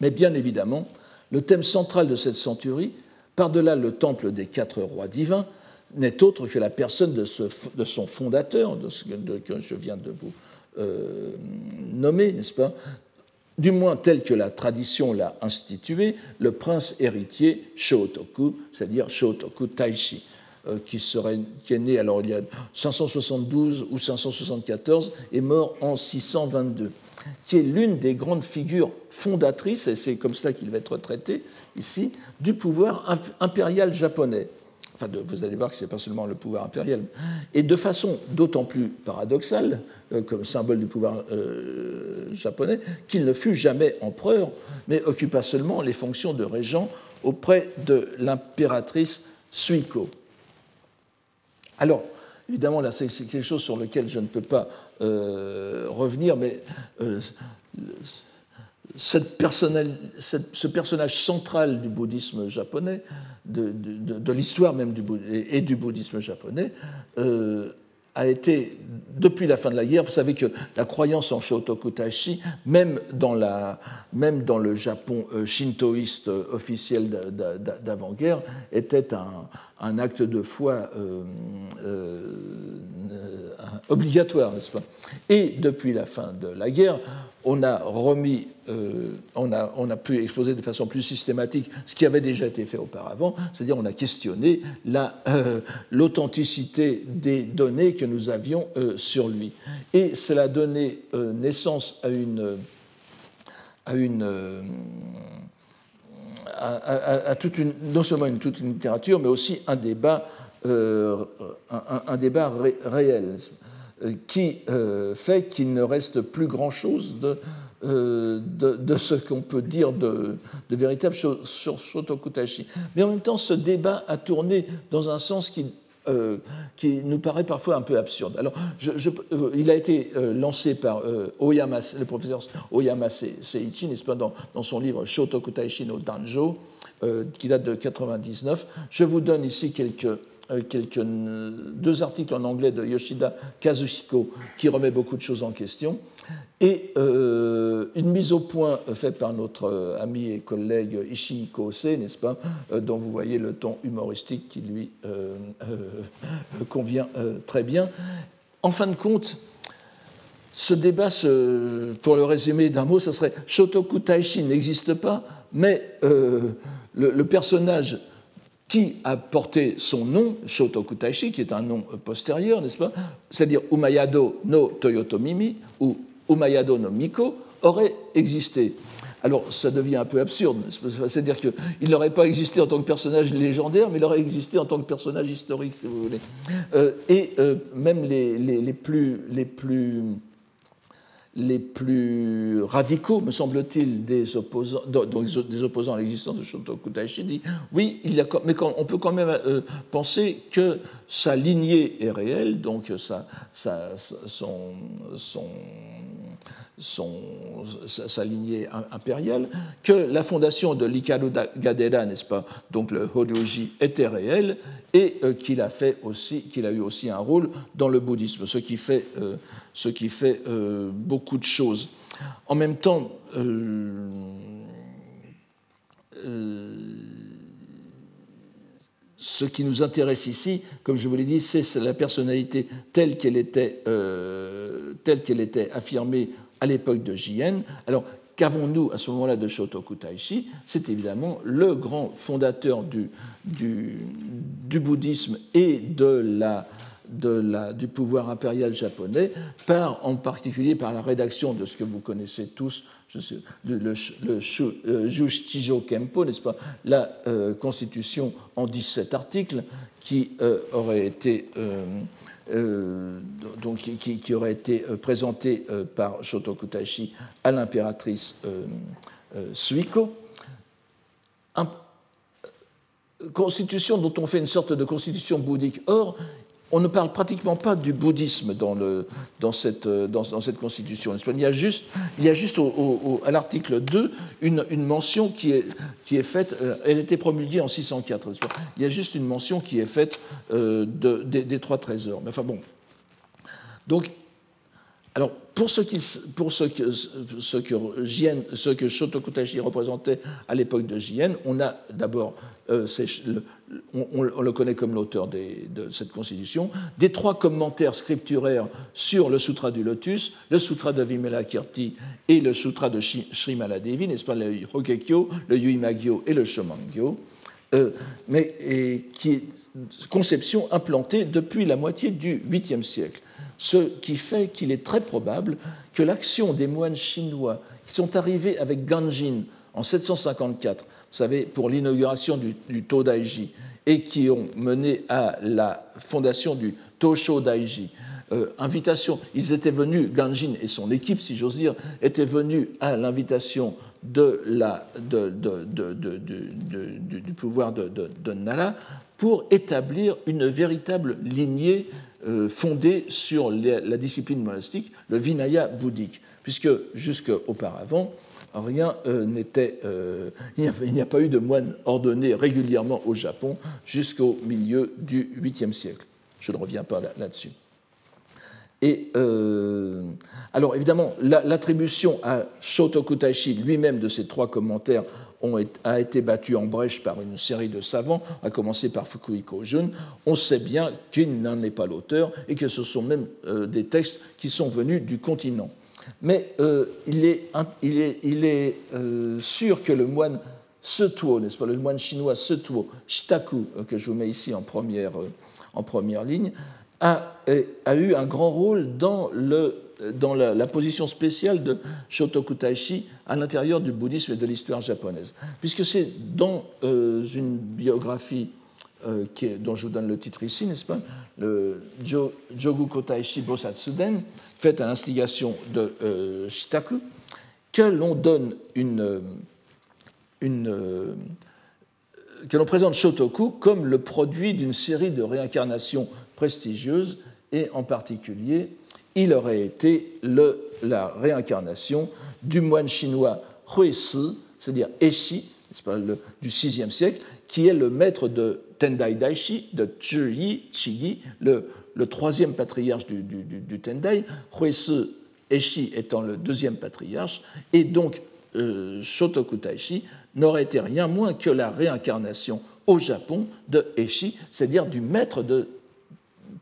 Mais bien évidemment, le thème central de cette centurie, par-delà le temple des quatre rois divins, n'est autre que la personne de, de son fondateur, de ce que je viens de vous euh, nommer, n'est-ce pas? Du moins tel que la tradition l'a institué, le prince héritier Shotoku, c'est-à-dire Shotoku Taishi, euh, qui, serait, qui est né alors il y a 572 ou 574 et mort en 622, qui est l'une des grandes figures fondatrices, et c'est comme ça qu'il va être traité ici, du pouvoir impérial japonais vous allez voir que ce n'est pas seulement le pouvoir impérial. Et de façon d'autant plus paradoxale, euh, comme symbole du pouvoir euh, japonais, qu'il ne fut jamais empereur, mais occupa seulement les fonctions de régent auprès de l'impératrice Suiko. Alors, évidemment, là, c'est quelque chose sur lequel je ne peux pas euh, revenir, mais ce personnage central du bouddhisme japonais, de, l'histoire même et, du bouddhisme japonais, euh, a été, depuis la fin de la guerre, vous savez que la croyance en Shotoku Taishi, même même dans le Japon euh, shintoïste officiel d'avant-guerre, était un, un, acte de foi euh, euh, obligatoire, n'est-ce pas? Et depuis la fin de la guerre, on a remis, euh, on, a, on, a, pu exposer de façon plus systématique ce qui avait déjà été fait auparavant, c'est-à-dire on a questionné l'authenticité des données que nous avions sur lui. Et cela a donné naissance à une, à une à, toute une, non seulement une, toute une littérature, mais aussi un débat, un, un, débat réel. Euh, qui euh, fait qu'il ne reste plus grand-chose de, euh, de, ce qu'on peut dire de, de véritable sur Shotoku Mais en même temps, ce débat a tourné dans un sens qui, qui nous paraît parfois un peu absurde. Alors, je, il a été lancé par Oyama, le professeur Oyama Seiichi, n'est-ce pas, dans, son livre Shotoku no Danjo, qui date de 99. Je vous donne ici quelques quelques, deux articles en anglais de Yoshida Kazuhiko qui remet beaucoup de choses en question, et une mise au point faite par notre ami et collègue Ishihiko Ose, n'est-ce pas, dont vous voyez le ton humoristique qui lui convient très bien. En fin de compte, ce débat, pour le résumer d'un mot, ce serait Shotoku Taishi n'existe pas, mais euh, le, personnage qui a porté son nom, Shotoku Taishi, qui est un nom postérieur, n'est-ce pas C'est-à-dire Umayado no Toyotomimi ou Umayado no Miko, aurait existé. Alors ça devient un peu absurde, c'est-à-dire qu'il n'aurait pas existé en tant que personnage légendaire, mais il aurait existé en tant que personnage historique, si vous voulez. Euh, et euh, même les, les, plus, les plus les plus radicaux, me semble-t-il, des opposants, des opposants à l'existence de Shotoku Taishi dit oui, il a, mais on peut quand même euh, penser que sa lignée est réelle, donc sa, son, son son, sa, lignée impériale, que la fondation de l'Ikaru Gadera, n'est-ce pas, donc le Horyoji, était réelle, et euh, qu'il a, a eu aussi un rôle dans le bouddhisme, ce qui fait, euh, ce qui fait euh, beaucoup de choses. En même temps, ce qui nous intéresse ici, comme je vous l'ai dit, c'est la personnalité telle qu'elle était, telle qu'elle était affirmée à l'époque de Jien. Alors, qu'avons-nous à ce moment-là de Shotoku Taishi C'est évidemment le grand fondateur du, du, bouddhisme et de la, de la, du pouvoir impérial japonais, par, en particulier par la rédaction de ce que vous connaissez tous, le, le, euh, Kempo, n'est-ce pas, la euh, constitution en 17 articles qui euh, aurait été euh, donc, qui, aurait été euh, présenté euh, par Shotoku Taishi à l'impératrice Suiko. constitution dont on fait une sorte de constitution bouddhique. Or, on ne parle pratiquement pas du bouddhisme dans, dans, cette, constitution. Il y a juste, il y a juste à l'article 2 une, mention qui est, faite, euh, elle a été promulguée en 604. Il y a juste une mention qui est faite euh, de, des, trois trésors. Mais enfin bon. Donc, alors, pour ce, ce que, ce représentait à l'époque de Jien, on a d'abord euh, on, le connaît comme l'auteur de cette constitution, des trois commentaires scripturaires sur le Sutra du Lotus, le Sutra de Vimalakirti et le Sutra de Srimaladevi, n'est-ce pas, le Hokekyo, le Yuimagyo et le Shomangyo, euh, mais qui est conception implantée depuis la moitié du 8e siècle. Ce qui fait qu'il est très probable que l'action des moines chinois qui sont arrivés avec Ganjin en 754 vous savez, pour l'inauguration du, du Todaiji et qui ont mené à la fondation du Tosho Daiji. Euh, invitation, ils étaient venus, Ganjin et son équipe, si j'ose dire, étaient venus à l'invitation du pouvoir de, Nara pour établir une véritable lignée fondée sur la discipline monastique, le Vinaya bouddhique, puisque jusqu'auparavant, rien euh, n'était. Euh, il n'y a, pas eu de moines ordonnés régulièrement au Japon jusqu'au milieu du 8e siècle. Je ne reviens pas là-dessus. et euh, alors évidemment, l'attribution à Shotoku Taishi lui-même de ces trois commentaires a été battue en brèche par une série de savants, à commencer par Fukuhiko Jun. On sait bien qu'il n'en est pas l'auteur et que ce sont même des textes qui sont venus du continent. Mais euh, il est, euh, sûr que le moine Setuo, n'est-ce pas, le moine chinois Setuo, Shitaku, euh, que je vous mets ici en première, en première ligne, a, eu un grand rôle dans, le, dans la, position spéciale de Shotoku Taishi à l'intérieur du bouddhisme et de l'histoire japonaise. Puisque c'est dans une biographie qui est, dont je vous donne le titre ici, n'est-ce pas, le Jogu Kotaishi Bosatsuden, faite à l'instigation de euh, Shitaku, que l'on donne une, euh, euh, que l'on présente Shotoku comme le produit d'une série de réincarnations prestigieuses, et en particulier, il aurait été le, la réincarnation du moine chinois Huisi, c'est-à-dire Eshi, du VIe siècle, qui est le maître de Tendai Daishi, de Zhiyi Chiyi, le, le troisième patriarche du, du, Tendai, Huesu Eshi étant le deuxième patriarche, et donc euh, Shotoku Taishi n'aurait été rien moins que la réincarnation au Japon de Eshi, c'est-à-dire du maître de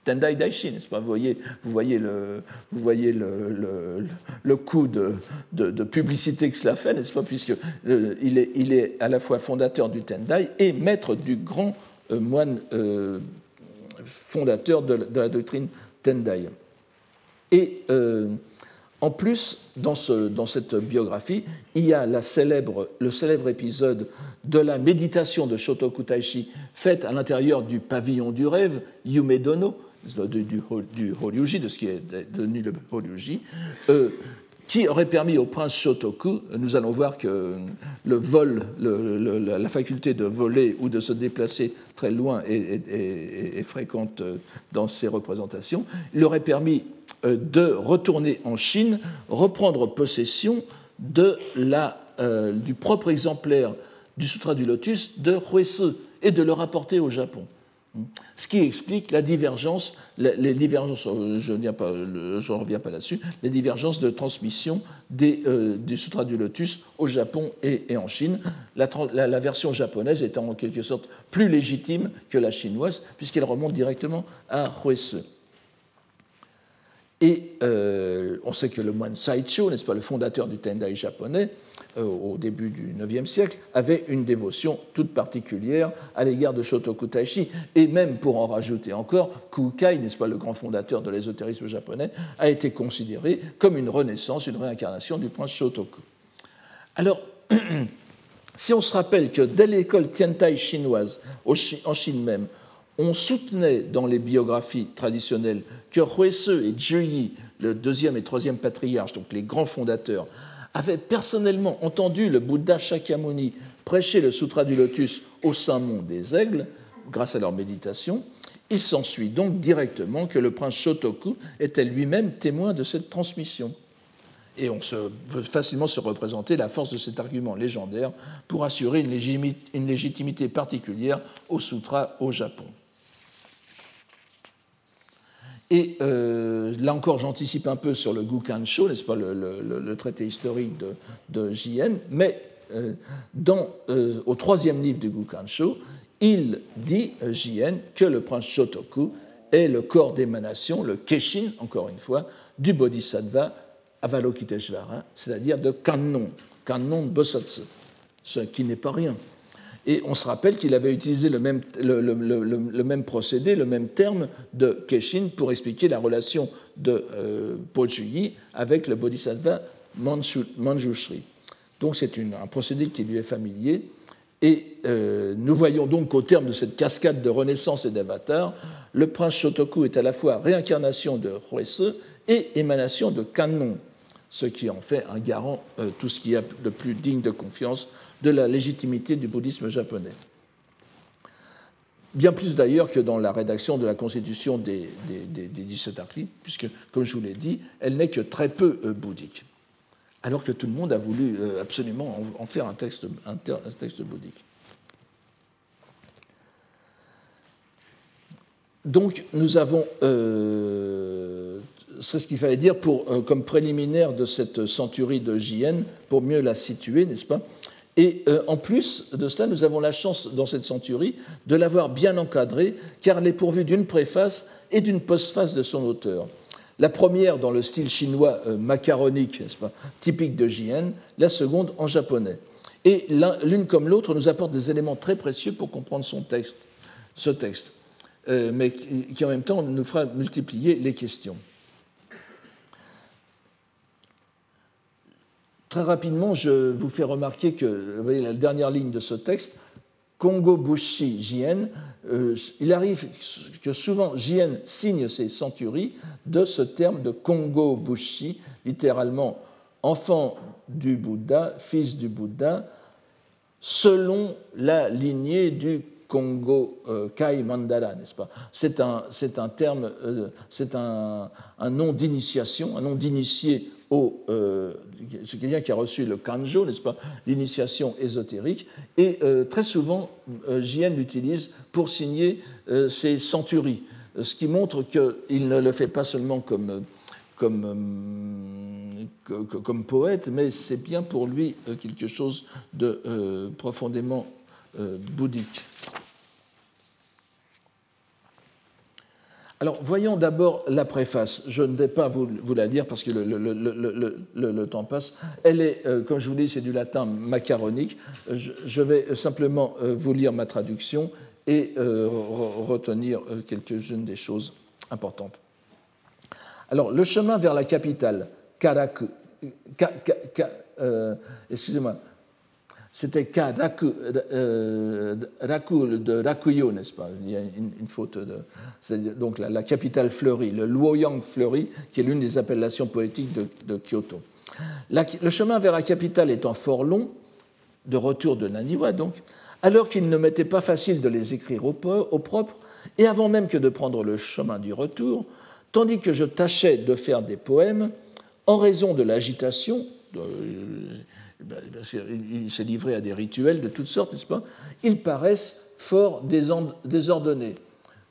Tendai Daishi, n'est-ce pas? Vous voyez, vous voyez, le, coup de, publicité que cela fait, n'est-ce pas? Puisqu'il euh, il est, à la fois fondateur du Tendai et maître du grand euh, moine euh, fondateur de, la doctrine Tendai. Et en plus, dans, ce, dans, cette biographie, il y a célèbre, le célèbre épisode de la méditation de Shotoku Taishi faite à l'intérieur du pavillon du rêve, Yume Du, du, de ce qui est devenu le Horyuji, euh, qui aurait permis au prince Shotoku, nous allons voir que le vol, la faculté de voler ou de se déplacer très loin est, fréquente dans ces représentations, il aurait permis euh, de retourner en Chine, reprendre possession de la, euh, du propre exemplaire du Sutra du Lotus de Huese et de le rapporter au Japon. Ce qui explique la divergence, les divergences, euh, je ne reviens pas là-dessus, les divergences de transmission des, euh, du Sutra du Lotus au Japon et, en Chine, la, version japonaise étant en quelque sorte plus légitime que la chinoise, puisqu'elle remonte directement à Huese. Et euh, on sait que le moine Saicho, n'est-ce pas, le fondateur du Tendai japonais, euh, au début du IXe siècle, avait une dévotion toute particulière à l'égard de Shotoku Taishi. Et même pour en rajouter encore, Kukai, n'est-ce pas, le grand fondateur de l'ésotérisme japonais, a été considéré comme une renaissance, une réincarnation du prince Shotoku. Alors, si on se rappelle que dès l'école Tiantai chinoise, en Chine même, on soutenait dans les biographies traditionnelles que Huese et Zhiyi, le deuxième et troisième patriarche, donc les grands fondateurs, avaient personnellement entendu le Bouddha Shakyamuni prêcher le Sutra du Lotus au Saint Mont des Aigles, grâce à leur méditation, il s'ensuit donc directement que le prince Shotoku était lui-même témoin de cette transmission. Et on peut facilement se représenter la force de cet argument légendaire pour assurer une légitimité particulière au sutra au Japon. Et euh, là encore, j'anticipe un peu sur le Gukansho, n'est-ce pas, le, traité historique de, de JN, mais euh, euh, au troisième livre du Gukansho, il dit, JN, que le prince Shotoku est le corps d'émanation, le Keshin, encore une fois, du Bodhisattva Avalokiteshvara, c'est-à-dire de Kannon, Kannon Bosatsu, ce qui n'est pas rien. Et on se rappelle qu'il avait utilisé le même, le, même, procédé, le même terme de Keshin pour expliquer la relation de euh, avec le Bodhisattva Manjushri. Donc c'est un procédé qui lui est familier. Et euh, nous voyons donc qu'au terme de cette cascade de renaissance et d'avatar, le prince Shotoku est à la fois réincarnation de Huese et émanation de Kannon, ce qui en fait un garant, euh, tout ce qui est de plus digne de confiance de la légitimité du bouddhisme japonais. Bien plus d'ailleurs que dans la rédaction de la constitution des, des, 17 articles, puisque, comme je vous l'ai dit, elle n'est que très peu euh, bouddhique, alors que tout le monde a voulu euh, absolument en faire un texte, bouddhique. Donc nous avons, euh, c'est ce qu'il fallait dire comme préliminaire de cette centurie de JN, pour mieux la situer, n'est-ce pas? Et euh, en plus de cela, nous avons la chance dans cette centurie de l'avoir bien encadrée, car elle est pourvue d'une préface et d'une postface de son auteur. La première dans le style chinois euh, macaronique, pas, typique de JN, la seconde en japonais. Et l'une comme l'autre nous apporte des éléments très précieux pour comprendre ce texte, euh, mais qui en même temps nous fera multiplier les questions. Très rapidement, je vous fais remarquer que, vous voyez la dernière ligne de ce texte, Kongo Bushi Jien, euh, il arrive que souvent Jien signe ses centuries de ce terme de Kongo Bushi, littéralement enfant du Bouddha, fils du Bouddha, selon la lignée du Congo euh, Kai Mandala, n'est-ce pas? C'est un, un, terme, euh, c'est un, nom d'initiation, un nom d'initié au. Euh, c'est quelqu'un qui a reçu le kanjo, n'est-ce pas, l'initiation ésotérique, et euh, très souvent, euh, JN l'utilise pour signer ses centuries, ce qui montre qu'il ne le fait pas seulement comme, comme poète, mais c'est bien pour lui quelque chose de profondément bouddhique. Alors, voyons d'abord la préface. Je ne vais pas vous, la dire parce que le, temps passe. Elle est, euh, comme je vous dis, c'est du latin macaronique. Je, vais simplement euh, vous lire ma traduction et euh, retenir quelques-unes des choses importantes. Alors, le chemin vers la capitale, Karaku, excusez-moi, c'était Ka Raku, euh, de Rakuyo, n'est-ce pas? Il y a une, faute de. donc la, capitale fleurie, le Luoyang fleuri, qui est l'une des appellations poétiques de, Kyoto. le chemin vers la capitale étant fort long, de retour de Naniwa donc, alors qu'il ne m'était pas facile de les écrire au, au propre, et avant même que de prendre le chemin du retour, tandis que je tâchais de faire des poèmes, en raison de l'agitation, ben, il s'est livré à des rituels de toutes sortes, n'est-ce pas? Ils paraissent fort désordonnés.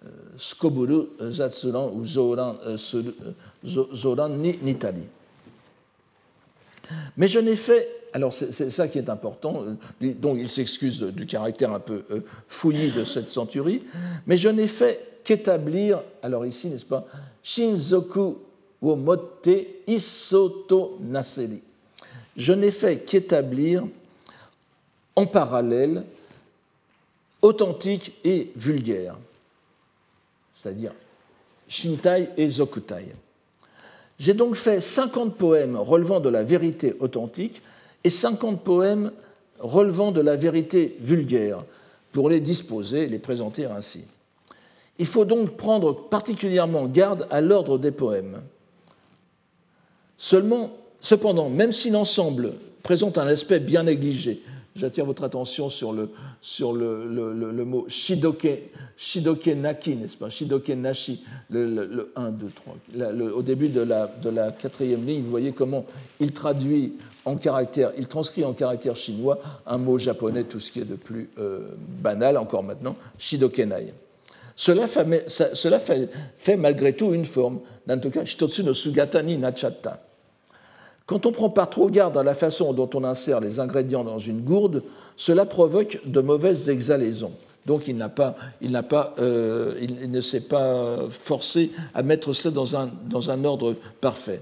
Euh, Skoburu, Zatsuran ou Zoran, euh, euh, Zoran Nitali. Mais je n'ai fait, alors c'est ça qui est important, donc il s'excuse du caractère un peu fouillis de cette centurie, mais je n'ai fait qu'établir, alors ici, n'est-ce pas, Shinzoku wo motte isoto naseri je n'ai fait qu'établir en parallèle authentique et vulgaire, c'est-à-dire Shintai et Zokutai. J'ai donc fait 50 poèmes relevant de la vérité authentique et 50 poèmes relevant de la vérité vulgaire pour les disposer et les présenter ainsi. Il faut donc prendre particulièrement garde à l'ordre des poèmes. Seulement, Cependant, même si l'ensemble présente un aspect bien négligé, j'attire votre attention sur le, sur le, le, mot shidoke, shidoke naki, n'est-ce pas? Shidoke nashi, le, 1, 2, 3. au début de la, de la quatrième ligne, vous voyez comment il traduit en caractère, il transcrit en caractère chinois un mot japonais, tout ce qui est de plus euh, banal encore maintenant, shidokenai. Cela fait, cela fait, malgré tout une forme, cas, shitotsu no sugata ni nachatta. Quand on prend pas trop garde à la façon dont on insère les ingrédients dans une gourde, cela provoque de mauvaises exhalaisons. Donc il, euh, ne s'est pas forcé à mettre cela dans un, ordre parfait.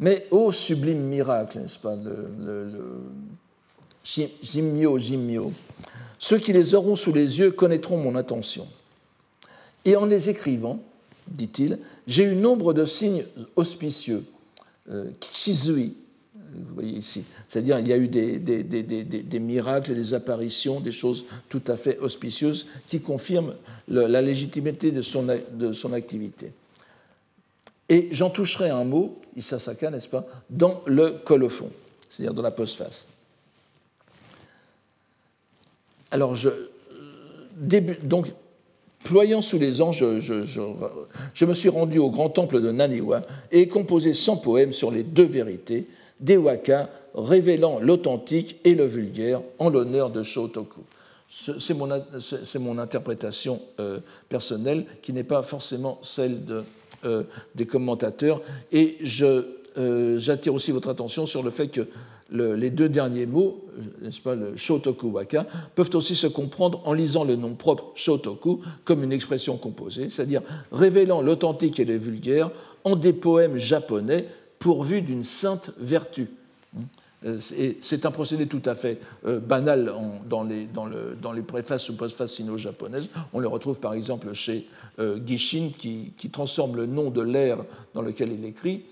Mais ô sublime miracle, n'est-ce pas, le, le, ceux qui les auront sous les yeux connaîtront mon intention. Et en les écrivant, dit-il, j'ai eu nombre de signes auspicieux euh, Kichizui, vous voyez ici. C'est-à-dire il y a eu des, miracles, des apparitions, des choses tout à fait auspicieuses qui confirment la légitimité de son, activité. Et j'en toucherai un mot, Isasaka, n'est-ce pas, dans le colophon, c'est-à-dire dans la postface. Alors, je, début, donc, Ployant sous les anges, je, me suis rendu au grand temple de Naniwa et ai composé 100 poèmes sur les deux vérités, des waka révélant l'authentique et le vulgaire en l'honneur de Shotoku. C'est mon, mon, interprétation euh, personnelle qui n'est pas forcément celle de, euh, des commentateurs. Et euh, j'attire aussi votre attention sur le fait que les deux derniers mots, n'est-ce pas, le shotoku waka, peuvent aussi se comprendre en lisant le nom propre shotoku comme une expression composée, c'est-à-dire révélant l'authentique et le vulgaire en des poèmes japonais pourvus d'une sainte vertu. C'est un procédé tout à fait euh, banal dans, les, dans, le, dans, les, préfaces ou postfaces sino-japonaises. On le retrouve par exemple chez euh, Gishin qui, qui, transforme le nom de l'ère dans lequel il écrit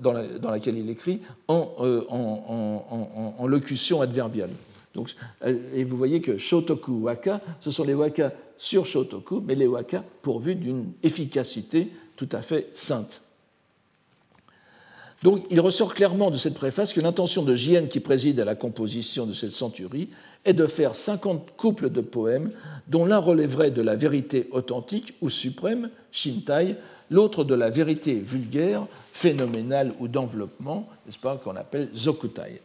dans, laquelle il écrit euh, en, en, locution adverbiale. Donc, euh, et vous voyez que shotoku waka, ce sont les waka sur shotoku, mais les waka pourvus d'une efficacité tout à fait sainte. Donc il ressort clairement de cette préface que l'intention de Jien qui préside à la composition de cette centurie est de faire 50 couples de poèmes dont l'un relèverait de la vérité authentique ou suprême, Shintai, l'autre de la vérité vulgaire, phénoménale ou d'enveloppement, n'est-ce pas, qu'on appelle Zokutai.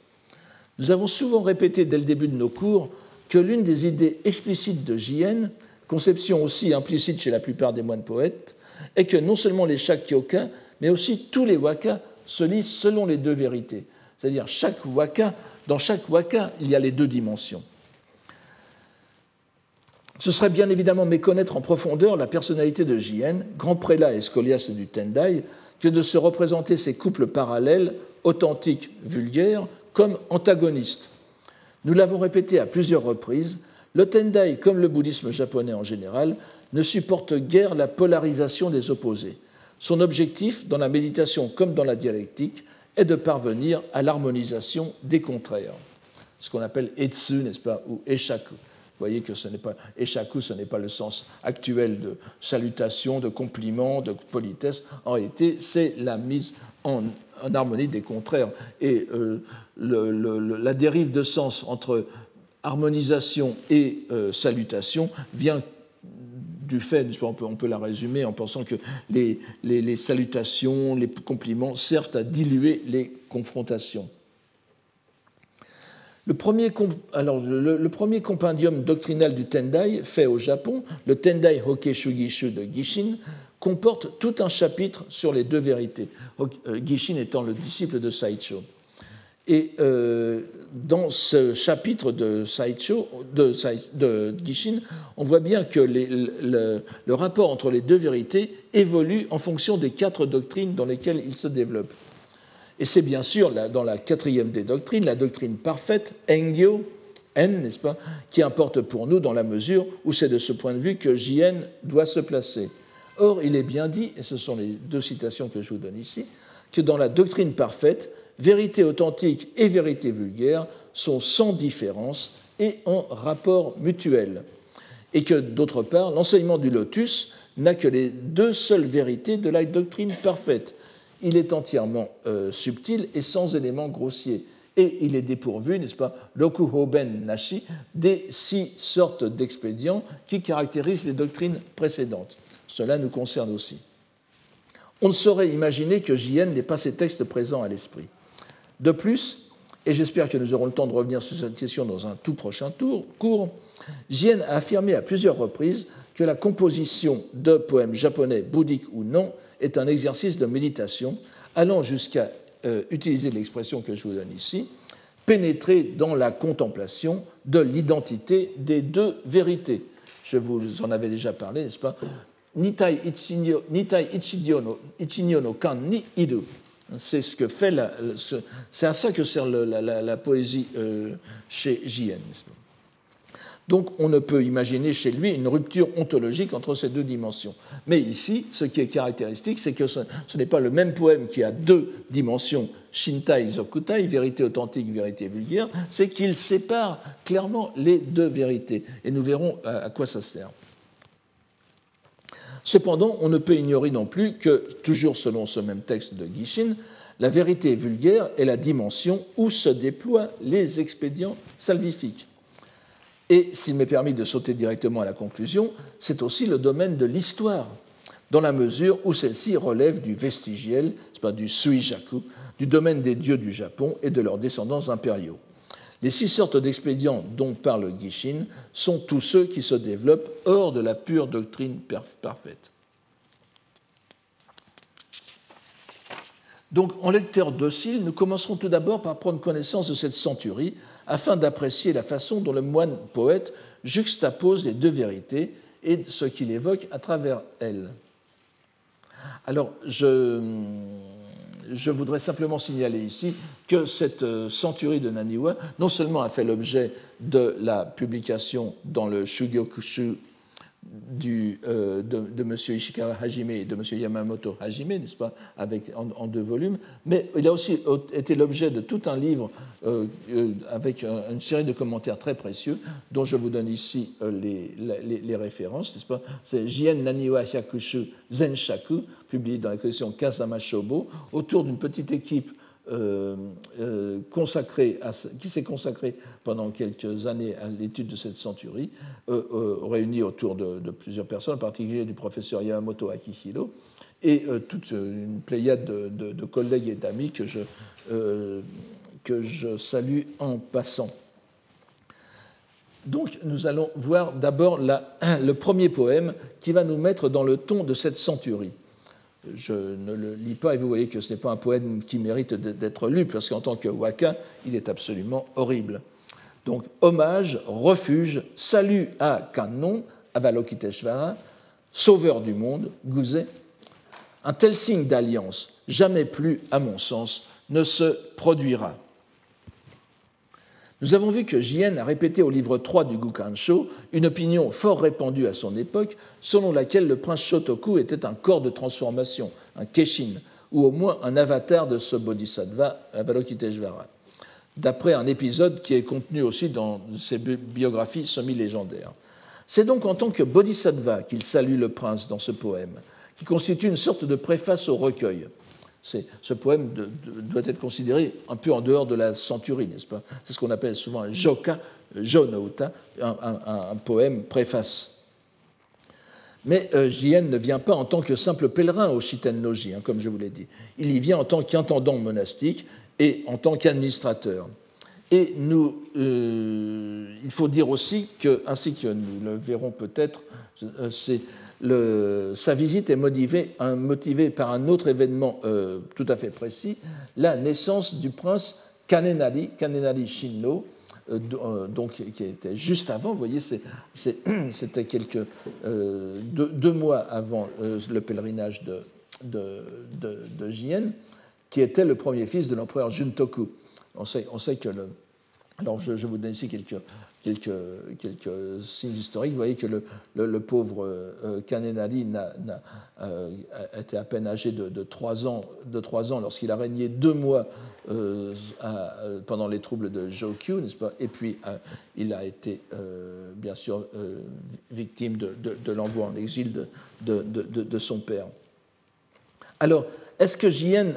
Nous avons souvent répété dès le début de nos cours que l'une des idées explicites de Jien, conception aussi implicite chez la plupart des moines poètes, est que non seulement les Shakyoka, mais aussi tous les Waka se lisent selon les deux vérités. C'est-à-dire chaque Waka, dans chaque Waka, il y a les deux dimensions. Ce serait bien évidemment méconnaître en profondeur la personnalité de Jien, grand prélat et scoliaste du Tendai, que de se représenter ces couples parallèles, authentiques, vulgaires, comme antagonistes. Nous l'avons répété à plusieurs reprises, le Tendai, comme le bouddhisme japonais en général, ne supporte guère la polarisation des opposés. Son objectif, dans la méditation comme dans la dialectique, est de parvenir à l'harmonisation des contraires, ce qu'on appelle etsu, n'est-ce pas, ou eshaku. Voyez que ce n'est pas eshaku, ce n'est pas le sens actuel de salutation, de compliment, de politesse. En réalité, c'est la mise en, harmonie des contraires. Et euh, la dérive de sens entre harmonisation et euh, salutation vient du fait, on peut, la résumer en pensant que les, salutations, les compliments servent à diluer les confrontations. Le premier, compendium doctrinal du Tendai, fait au Japon, le Tendai Hoke Shugishu de Gishin, comporte tout un chapitre sur les deux vérités, euh, Gishin étant le disciple de Saicho. Et euh, dans ce chapitre de Saicho, de, Gishin, on voit bien que le, rapport entre les deux vérités évolue en fonction des quatre doctrines dans lesquelles il se développe. Et c'est bien sûr dans la quatrième des doctrines, la doctrine parfaite, Engyo, N, n'est-ce pas, qui importe pour nous dans la mesure où c'est de ce point de vue que JN doit se placer. Or, il est bien dit, et ce sont les deux citations que je vous donne ici, que dans la doctrine parfaite, vérité authentique et vérité vulgaire sont sans différence et en rapport mutuel. Et que, d'autre part, l'enseignement du lotus n'a que les deux seules vérités de la doctrine parfaite. Il est entièrement euh, subtil et sans éléments grossiers. Et il est dépourvu, n'est-ce pas, Roku Hoben Nashi, des six sortes d'expédients qui caractérisent les doctrines précédentes. Cela nous concerne aussi. On ne saurait imaginer que JN n'ait pas ces textes présents à l'esprit. De plus, et j'espère que nous aurons le temps de revenir sur cette question dans un tout prochain tour, cours, Jien a affirmé à plusieurs reprises que la composition de poèmes japonais, bouddhiques ou non, est un exercice de méditation, allant jusqu'à euh, utiliser l'expression que je vous donne ici, pénétrer dans la contemplation de l'identité des deux vérités. Je vous en avais déjà parlé, n'est-ce pas? Nitai ichidio no, kan ni iru c'est ce à ça que sert la, poésie euh, chez J.N. Donc on ne peut imaginer chez lui une rupture ontologique entre ces deux dimensions. Mais ici, ce qui est caractéristique, c'est que ce, n'est pas le même poème qui a deux dimensions, Shintai, Zokutai, vérité authentique, vérité vulgaire, c'est qu'il sépare clairement les deux vérités. Et nous verrons à quoi ça sert. Cependant, on ne peut ignorer non plus que, toujours selon ce même texte de Gishin, la vérité vulgaire est la dimension où se déploient les expédients salvifiques. Et s'il m'est permis de sauter directement à la conclusion, c'est aussi le domaine de l'histoire, dans la mesure où celle-ci relève du vestigiel, pas du suijaku, du domaine des dieux du Japon et de leurs descendants impériaux. Les six sortes d'expédients dont parle Gishin sont tous ceux qui se développent hors de la pure doctrine parfaite. Donc, en lecteur docile, nous commencerons tout d'abord par prendre connaissance de cette centurie afin d'apprécier la façon dont le moine poète juxtapose les deux vérités et ce qu'il évoque à travers elles. Alors, je voudrais simplement signaler ici que cette euh, centurie de Naniwa non seulement a fait l'objet de la publication dans le Shugyokushu euh, de, de, M. Ishikawa Hajime et de M. Yamamoto Hajime, n'est-ce pas, avec, en, deux volumes, mais il a aussi été l'objet de tout un livre euh, euh, avec une série de commentaires très précieux, dont je vous donne ici les, les, les, références, n'est-ce pas C'est Jien Naniwa Hyakushu Zenshaku, publié dans la collection Kazama Shobo, autour d'une petite équipe euh, euh, consacré à, qui s'est consacré pendant quelques années à l'étude de cette centurie, euh, réunie autour de, plusieurs personnes, en particulier du professeur Yamamoto Akihiro, et toute une pléiade de, collègues et d'amis que je, que je salue en passant. Donc nous allons voir d'abord le premier poème qui va nous mettre dans le ton de cette centurie je ne le lis pas et vous voyez que ce n'est pas un poème qui mérite d'être lu, parce qu'en tant que waka, il est absolument horrible. Donc, hommage, refuge, salut à Kannon, Avalokiteshvara, sauveur du monde, Guzé. Un tel signe d'alliance, jamais plus, à mon sens, ne se produira. Nous avons vu que Jien a répété au livre 3 du Gukansho une opinion fort répandue à son époque, selon laquelle le prince Shotoku était un corps de transformation, un keshin, ou au moins un avatar de ce bodhisattva, Avalokiteshvara, d'après un épisode qui est contenu aussi dans ses biographies semi-légendaires. C'est donc en tant que bodhisattva qu'il salue le prince dans ce poème, qui constitue une sorte de préface au recueil ce poème doit être considéré un peu en dehors de la centurie, n'est-ce pas? C'est ce qu'on appelle souvent un joka, jonota, un, poème préface. Mais euh, Jien ne vient pas en tant que simple pèlerin au Shitennoji, hein, comme je vous l'ai dit. Il y vient en tant qu'intendant monastique et en tant qu'administrateur. Et nous, euh, il faut dire aussi que, ainsi que nous le verrons peut-être, euh, sa visite est motivée, par un autre événement euh, tout à fait précis, la naissance du prince Kanenari, Kanenari Shinno, euh, euh, donc, qui était juste avant, vous voyez, c'était quelques deux, mois avant le pèlerinage de, de, Jien, qui était le premier fils de l'empereur Juntoku. On sait, on sait que le, alors je, vous donne ici quelques quelques, quelques signes historiques. Vous voyez que le, le, pauvre euh, Kanenari a, euh, été à peine âgé de, de 3 ans, de 3 ans lorsqu'il a régné deux mois euh, pendant les troubles de Jokyu, n'est-ce pas? Et puis il a été bien sûr victime de, de l'envoi en exil de, son père. Alors, est-ce que Jien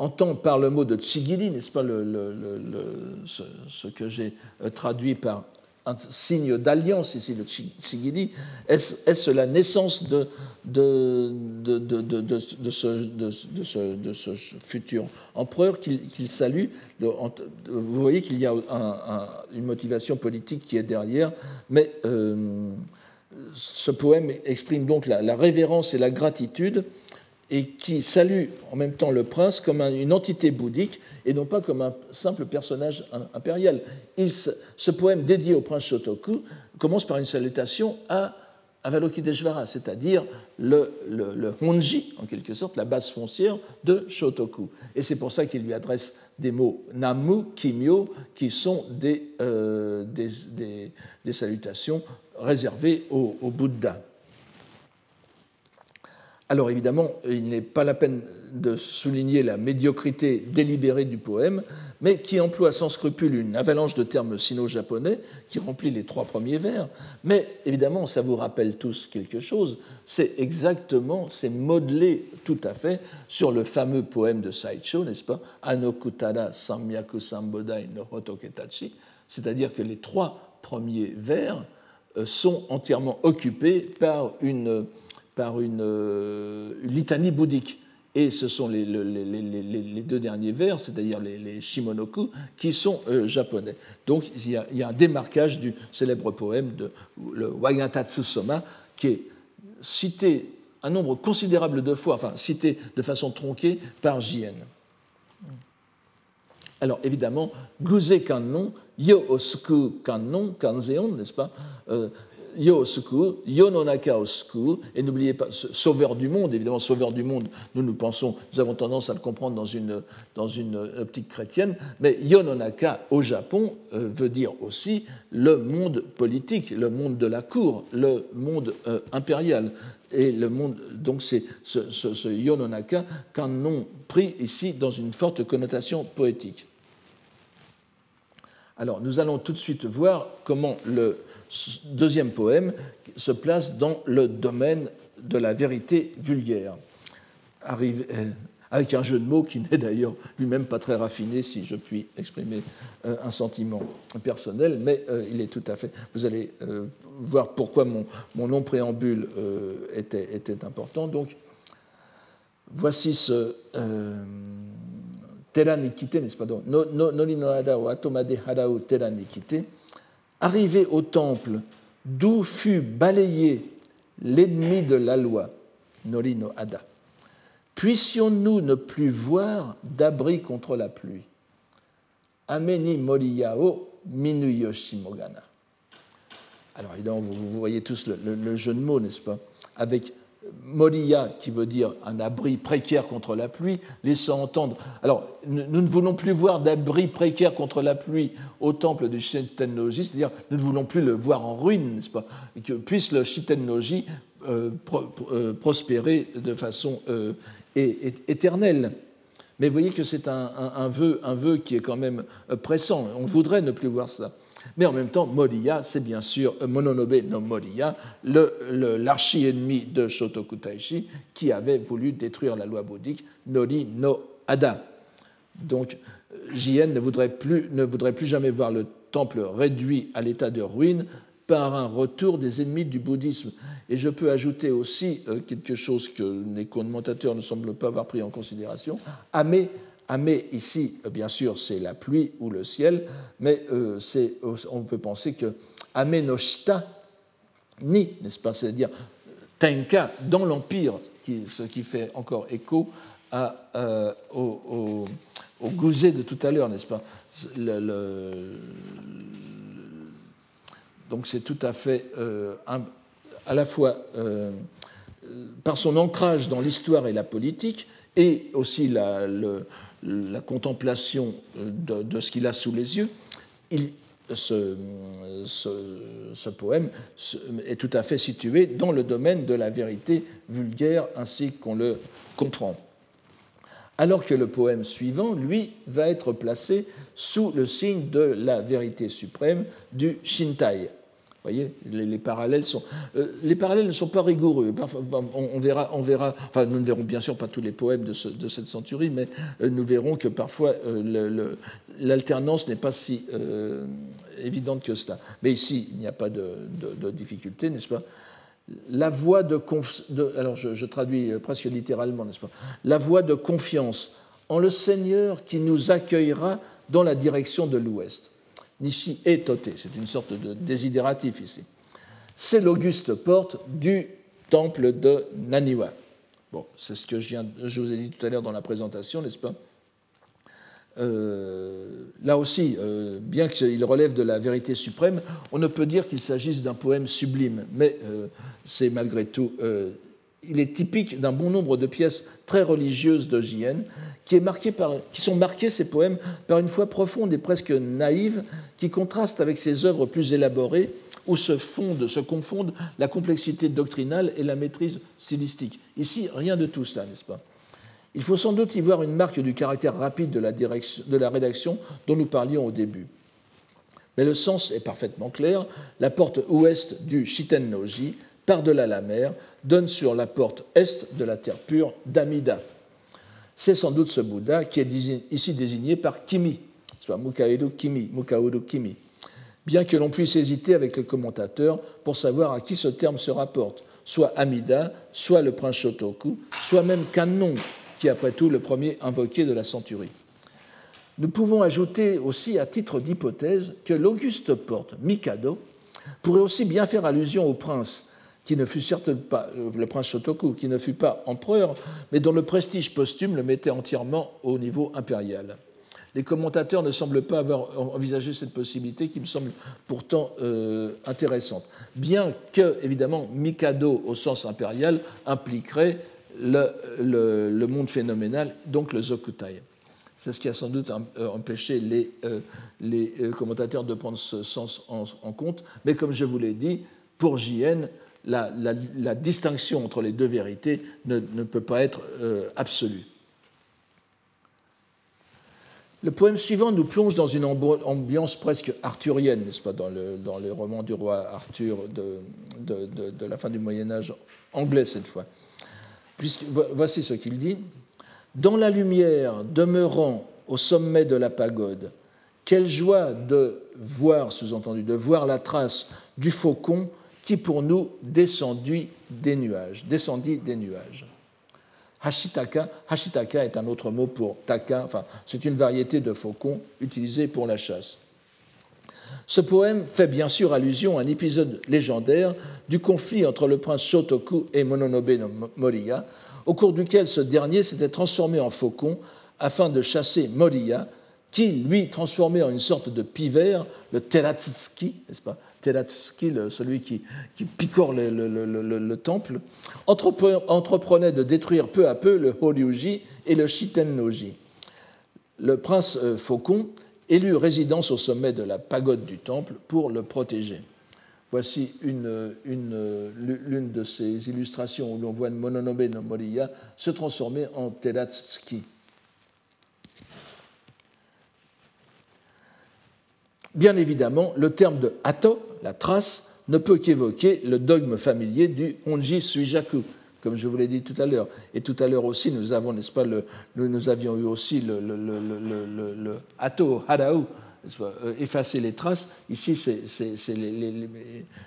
entend par le mot de Tsigiri, n'est-ce pas le, ce, que j'ai euh, traduit par un signe d'alliance ici, de Tsigiri, est-ce la naissance de, ce, futur empereur qu'il salue? Vous voyez qu'il y a une motivation politique qui est derrière, mais euh, ce poème exprime donc la révérence et la gratitude et qui salue en même temps le prince comme une entité bouddhique et non pas comme un simple personnage impérial. Ce poème dédié au prince Shotoku commence par une salutation à Avalokiteshvara, c'est-à-dire le, le, Honji, en quelque sorte, la base foncière de Shotoku. Et c'est pour ça qu'il lui adresse des mots Namu, Kimyo, qui sont des, euh, salutations réservées au Bouddha. Alors évidemment, il n'est pas la peine de souligner la médiocrité délibérée du poème, mais qui emploie sans scrupule une avalanche de termes sino-japonais qui remplit les trois premiers vers. Mais évidemment, ça vous rappelle tous quelque chose, c'est exactement, c'est modelé tout à fait sur le fameux poème de Saicho, n'est-ce pas? Anokutara Samyaku Sambodai no Hotoketachi, c'est-à-dire que les trois premiers vers euh, sont entièrement occupés par une par une, euh, litanie bouddhique. Et ce sont les, deux derniers vers, c'est-à-dire les, Shimonoku, qui sont euh, japonais. Donc il y, a, un démarquage du célèbre poème de le Wagatatsu Soma, qui est cité un nombre considérable de fois, enfin cité de façon tronquée par Jien. Alors évidemment, Guze Kannon, Yo Osuku Kanzeon, n'est-ce pas? Euh, Yo Osuku, Yo Osuku, et n'oubliez pas, sauveur du monde, évidemment, sauveur du monde, nous nous pensons, nous avons tendance à le comprendre dans une, optique chrétienne, mais Yo Nonaka au Japon euh, veut dire aussi le monde politique, le monde de la cour, le monde euh, impérial et le monde. Donc c'est ce, ce, ce Yononaka qu'un nom pris ici dans une forte connotation poétique. Alors nous allons tout de suite voir comment le deuxième poème se place dans le domaine de la vérité vulgaire. Avec un jeu de mots qui n'est d'ailleurs lui-même pas très raffiné, si je puis exprimer euh, un sentiment personnel, mais euh, il est tout à fait. Vous allez euh, voir pourquoi mon, long préambule était, important. Donc, voici ce Nikite, n'est-ce pas Nori no hada o atomade harau Tera Nikite, arrivé au temple d'où fut balayé l'ennemi de la loi, Nori no Hada puissions-nous ne plus voir d'abri contre la pluie? Ameni moriyao minuyoshimogana. Alors évidemment, vous, voyez tous le, jeu de mots, n'est-ce pas? Avec Moriya, qui veut dire un abri précaire contre la pluie, laissant entendre. Alors, nous, ne voulons plus voir d'abri précaire contre la pluie au temple du Shitennoji, c'est-à-dire nous ne voulons plus le voir en ruine, n'est-ce pas que puisse le Shitennoji euh, euh, prospérer de façon euh, et, éternel. Mais vous voyez que c'est un, vœu, un vœu qui est quand même euh, pressant. On voudrait ne plus voir ça. Mais en même temps, Moriya, c'est bien sûr euh, Mononobe no Moriya, l'archi-ennemi de Shotoku Taishi, qui avait voulu détruire la loi bouddhique, Nori no Ada. Donc, euh, Jien ne voudrait, plus, ne voudrait plus jamais voir le temple réduit à l'état de ruine par un retour des ennemis du bouddhisme. Et je peux ajouter aussi euh, quelque chose que les commentateurs ne semblent pas avoir pris en considération. Amé, Amé ici, euh, bien sûr, c'est la pluie ou le ciel, mais euh, on peut penser que Amé no shita, ni, n'est-ce pas, c'est-à-dire Tenka dans l'Empire, ce qui fait encore écho à, au, au, de tout à l'heure, n'est-ce pas? Le, donc c'est tout à fait euh, à la fois euh, par son ancrage dans l'histoire et la politique, et aussi la, contemplation de, ce qu'il a sous les yeux, ce, poème est tout à fait situé dans le domaine de la vérité vulgaire ainsi qu'on le comprend. Alors que le poème suivant, lui, va être placé sous le signe de la vérité suprême du Shintai, voyez, les, parallèles sont, euh, les parallèles ne sont pas rigoureux. On, verra, on verra, enfin, nous ne verrons bien sûr pas tous les poèmes de, cette centurie, mais euh, nous verrons que parfois euh, l'alternance n'est pas si évidente que cela. Mais ici, il n'y a pas de, difficulté, n'est-ce pas? La voie de, alors je, traduis presque littéralement, n'est-ce pas? La voie de confiance en le Seigneur qui nous accueillera dans la direction de l'Ouest. Nishi et Toté, c'est une sorte de désidératif ici. C'est l'auguste porte du temple de Naniwa. Bon, c'est ce que je, viens, je, vous ai dit tout à l'heure dans la présentation, n'est-ce pas? Euh, Là aussi, euh, bien qu'il relève de la vérité suprême, on ne peut dire qu'il s'agisse d'un poème sublime, mais euh, c'est malgré tout il est typique d'un bon nombre de pièces très religieuses de J.N. Qui, sont marquées, ces poèmes, par une foi profonde et presque naïve qui contraste avec ses œuvres plus élaborées où se, fondent, se confondent la complexité doctrinale et la maîtrise stylistique. Ici, rien de tout ça, n'est-ce pas? Il faut sans doute y voir une marque du caractère rapide de la, de la rédaction dont nous parlions au début. Mais le sens est parfaitement clair. La porte ouest du Shitennoji par-delà la mer, donne sur la porte est de la terre pure d'Amida. C'est sans doute ce Bouddha qui est ici désigné par Kimi, soit Mukaedo Kimi, Kimi. Bien que l'on puisse hésiter avec le commentateur pour savoir à qui ce terme se rapporte, soit Amida, soit le prince Shotoku, soit même Kannon, qui est après tout le premier invoqué de la centurie. Nous pouvons ajouter aussi à titre d'hypothèse que l'auguste porte Mikado pourrait aussi bien faire allusion au prince qui ne fut certes pas euh, le prince Shotoku, qui ne fut pas empereur, mais dont le prestige posthume le mettait entièrement au niveau impérial. Les commentateurs ne semblent pas avoir envisagé cette possibilité qui me semble pourtant euh, intéressante. Bien que, évidemment, Mikado au sens impérial impliquerait le, monde phénoménal, donc le Zokutai. C'est ce qui a sans doute euh, empêché les, les commentateurs de prendre ce sens en, compte. Mais comme je vous l'ai dit, pour JN, la, distinction entre les deux vérités ne, peut pas être absolue. Le poème suivant nous plonge dans une ambiance presque arthurienne, n'est-ce pas, dans le, dans roman du roi Arthur de, de, la fin du Moyen Âge, anglais cette fois. Puisque, voici ce qu'il dit. Dans la lumière, demeurant au sommet de la pagode, quelle joie de voir, sous-entendu, de voir la trace du faucon qui pour nous descendit des nuages, descendit des nuages. Hashitaka, hashitaka est un autre mot pour taka, enfin, c'est une variété de faucon utilisée pour la chasse. Ce poème fait bien sûr allusion à un épisode légendaire du conflit entre le prince Shotoku et Mononobe no Moriya, au cours duquel ce dernier s'était transformé en faucon afin de chasser Moriya, qui, lui, transformé en une sorte de pivert, le Teratsuki, n'est-ce pas? Teratsuki, celui qui, picore le, temple, entreprenait de détruire peu à peu le Horyuji et le Shitennoji. Le prince euh, Faucon élut résidence au sommet de la pagode du temple pour le protéger. Voici l'une une, de ces illustrations où l'on voit Mononobe no Moriya se transformer en Teratsuki. Bien évidemment, le terme de hato, la trace, ne peut qu'évoquer le dogme familier du Honji Suijaku, comme je vous l'ai dit tout à l'heure. Et tout à l'heure aussi, nous avons, n'est-ce pas, le, nous avions eu aussi le, le, harau, euh, effacer les traces. Ici, c'est les,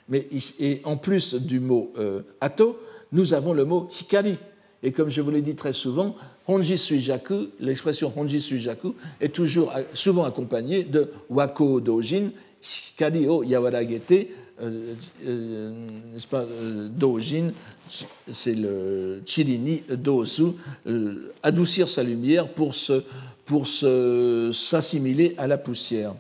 Mais et en plus du mot euh, hato, nous avons le mot hikari. Et comme je vous l'ai dit très souvent, Honji Suijaku, l'expression Honji Suijaku est toujours souvent accompagnée de Wako Dojin, Shikari o Yawaragete, euh, euh, n'est-ce pas, euh, Dojin, c'est le Chirini Dosu, adoucir sa lumière pour se, pour s'assimiler à la poussière.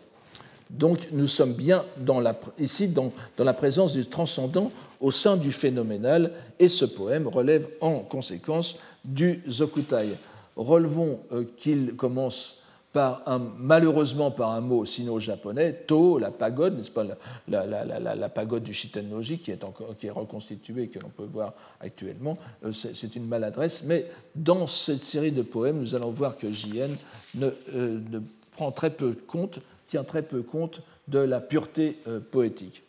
Donc nous sommes bien dans la, ici dans, dans, la présence du transcendant au sein du phénoménal, et ce poème relève en conséquence du Zokutai. Relevons euh, qu'il commence malheureusement par un mot sino-japonais, To, la pagode, n'est-ce pas, la, pagode du Shitennoji qui est, encore, qui est reconstituée, que l'on peut voir actuellement, euh, c'est une maladresse, mais dans cette série de poèmes, nous allons voir que JN ne, euh, ne prend très peu compte, tient très peu compte de la pureté poétique.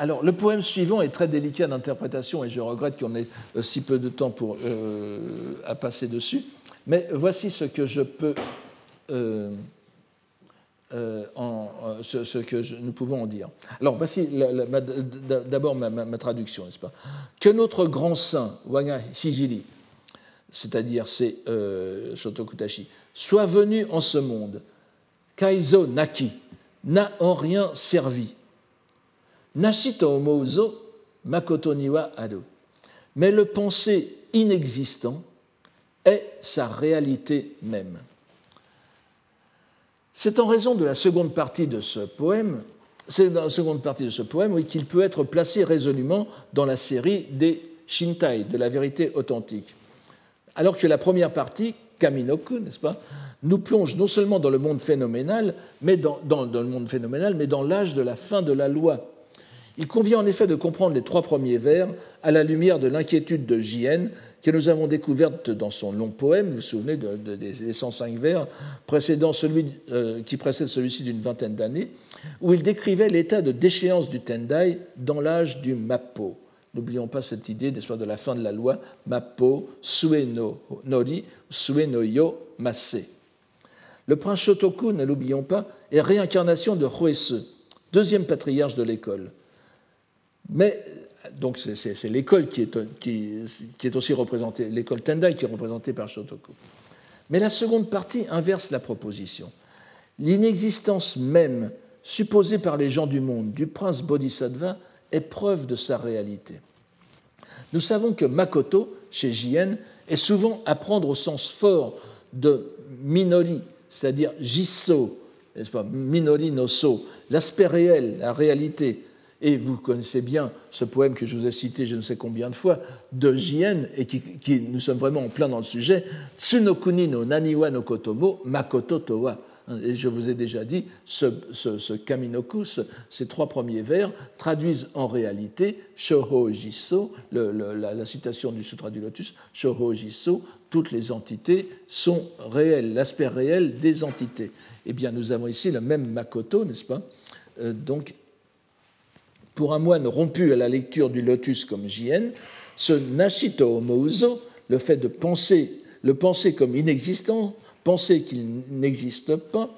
Alors, le poème suivant est très délicat d'interprétation et je regrette qu'on ait euh, si peu de temps euh, à passer dessus. Mais voici ce que je peux. Euh, en, ce, que nous pouvons en dire. Alors, voici d'abord ma, traduction, n'est-ce pas? Que notre grand saint, Wanga Hijiri, c'est-à-dire c'est Shotokutashi, soit venu en ce monde, Kaizo Naki, n'a en rien servi Nashito omouzo makoto niwa ado. Mais le pensée inexistant est sa réalité même. C'est en raison de la seconde partie de ce poème, c'est dans la seconde partie de ce poème qu'il peut être placé résolument dans la série des Shintai, de la vérité authentique. Alors que la première partie, Kaminoku, n'est-ce pas, nous plonge non seulement dans le monde phénoménal, mais dans, dans le monde phénoménal, mais dans l'âge de la fin de la loi, il convient en effet de comprendre les trois premiers vers à la lumière de l'inquiétude de J.N. que nous avons découverte dans son long poème, vous vous souvenez des 105 vers précédant celui, euh, qui précède celui-ci d'une vingtaine d'années, où il décrivait l'état de déchéance du Tendai dans l'âge du Mappo. N'oublions pas cette idée de la fin de la loi, Mappo, Sue no Nori, Sue no Yo, Masse. Le prince Shotoku, ne l'oublions pas, est réincarnation de Hoesu, deuxième patriarche de l'école. Mais donc c'est l'école qui est, qui, est, aussi représentée, l'école Tendai qui est représentée par Shotoku. Mais la seconde partie inverse la proposition. L'inexistence même supposée par les gens du monde du prince Bodhisattva est preuve de sa réalité. Nous savons que Makoto, chez Jien, est souvent à prendre au sens fort de Minori, c'est-à-dire Jisso, Minori no So, l'aspect réel, la réalité. Et vous connaissez bien ce poème que je vous ai cité je ne sais combien de fois, de Jien, et qui, nous sommes vraiment en plein dans le sujet, Tsunokuni no Naniwa no Kotomo, Makoto Towa. Et je vous ai déjà dit, ce, ce, ces trois premiers vers, traduisent en réalité Shoho Jiso, la, citation du Sutra du Lotus, Shoho Jiso, toutes les entités sont réelles, l'aspect réel des entités. Eh bien, nous avons ici le même Makoto, n'est-ce pas? Euh, Donc, pour un moine rompu à la lecture du lotus comme Jien, ce Nashito Omouzo, le fait de penser, le penser comme inexistant, penser qu'il n'existe pas,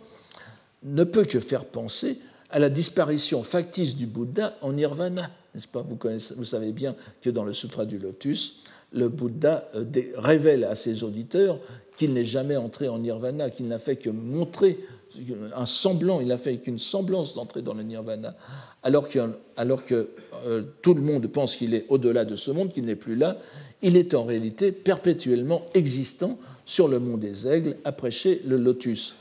ne peut que faire penser à la disparition factice du Bouddha en nirvana. N'est-ce pas? Vous, vous, savez bien que dans le Sutra du Lotus, le Bouddha euh, révèle à ses auditeurs qu'il n'est jamais entré en nirvana, qu'il n'a fait que montrer un semblant, il n'a fait qu'une semblance d'entrer dans le nirvana, alors que, alors que euh, tout le monde pense qu'il est au-delà de ce monde, qu'il n'est plus là, il est en réalité perpétuellement existant sur le mont des aigles, à prêcher le lotus.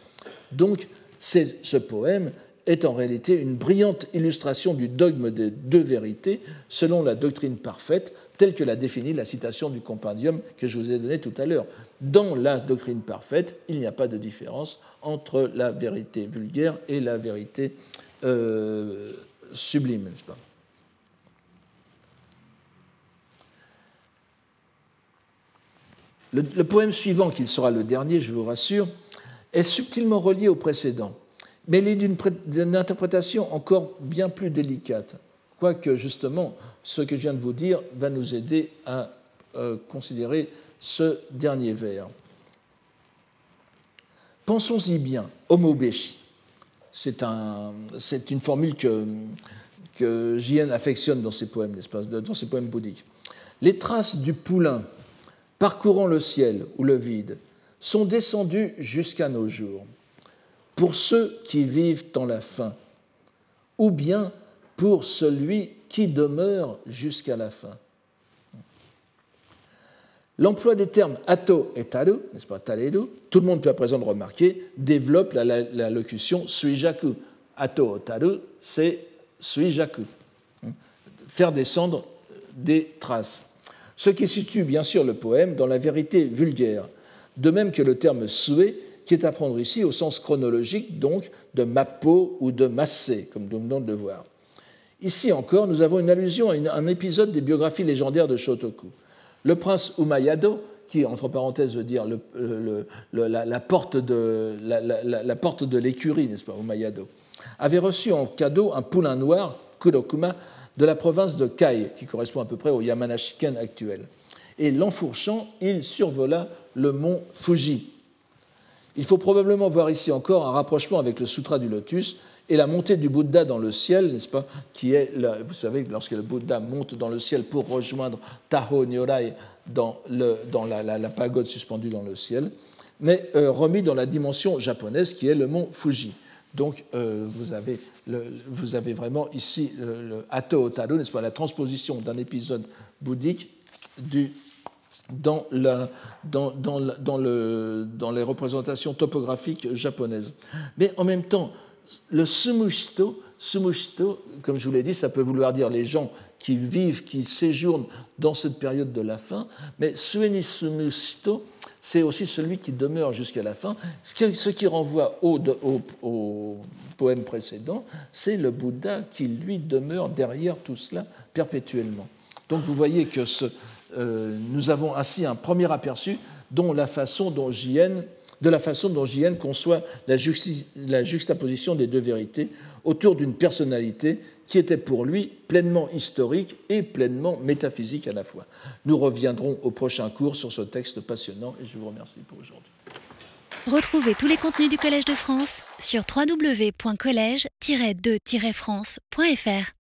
Donc, ce poème est en réalité une brillante illustration du dogme des deux vérités selon la doctrine parfaite, telle que l'a définie la citation du compendium que je vous ai donné tout à l'heure. Dans la doctrine parfaite, il n'y a pas de différence entre la vérité vulgaire et la vérité euh, sublime, n'est-ce pas? Le, le, poème suivant, qui sera le dernier, je vous rassure, est subtilement relié au précédent, mais il est d'une interprétation encore bien plus délicate, quoique justement ce que je viens de vous dire va nous aider à euh, considérer ce dernier vers. Pensons-y bien, homobeshi. C'est un, une formule que, que Jien affectionne dans ses poèmes, dans ses poèmes bouddhiques. Les traces du poulain parcourant le ciel ou le vide sont descendues jusqu'à nos jours. Pour ceux qui vivent en la fin, ou bien pour celui qui demeure jusqu'à la fin. L'emploi des termes ato et taru, n'est-ce pas, tareru, tout le monde peut à présent le remarquer, développe la, locution suijaku. Ato taru, c'est suijaku. Faire descendre des traces. Ce qui situe bien sûr le poème dans la vérité vulgaire, de même que le terme sue, qui est à prendre ici au sens chronologique, donc de mappo ou de massé, comme nous venons de le voir. Ici encore, nous avons une allusion à un épisode des biographies légendaires de Shotoku. Le prince Umayado, qui, entre parenthèses, veut dire la, porte de, l'écurie, n'est-ce pas, Umayado, avait reçu en cadeau un poulain noir, Kurokuma, de la province de Kai, qui correspond à peu près au Yamanashiken actuel. Et l'enfourchant, il survola le mont Fuji. Il faut probablement voir ici encore un rapprochement avec le Sutra du Lotus, et la montée du Bouddha dans le ciel, n'est-ce pas, qui est, vous savez, lorsque le Bouddha monte dans le ciel pour rejoindre Taho Nyorai dans, le, dans la, pagode suspendue dans le ciel, mais euh, remis dans la dimension japonaise qui est le mont Fuji. Donc euh, vous, avez vous, avez vraiment ici le, le Ato Otaru, n'est-ce pas, la transposition d'un épisode bouddhique dans, la, dans, dans, le, dans les représentations topographiques japonaises. Mais en même temps, le sumushito, sumushito, comme je vous l'ai dit, ça peut vouloir dire les gens qui vivent, qui séjournent dans cette période de la fin, mais sueni sumushito, c'est aussi celui qui demeure jusqu'à la fin. Ce qui renvoie au, poème précédent, c'est le Bouddha qui, lui, demeure derrière tout cela perpétuellement. Donc vous voyez que euh, nous avons ainsi un premier aperçu dont la façon dont Jien de la façon dont J.N. conçoit la, juxtaposition des deux vérités autour d'une personnalité qui était pour lui pleinement historique et pleinement métaphysique à la fois. Nous reviendrons au prochain cours sur ce texte passionnant et je vous remercie pour aujourd'hui. Retrouvez tous les contenus du Collège de France sur www.colège-2-france.fr.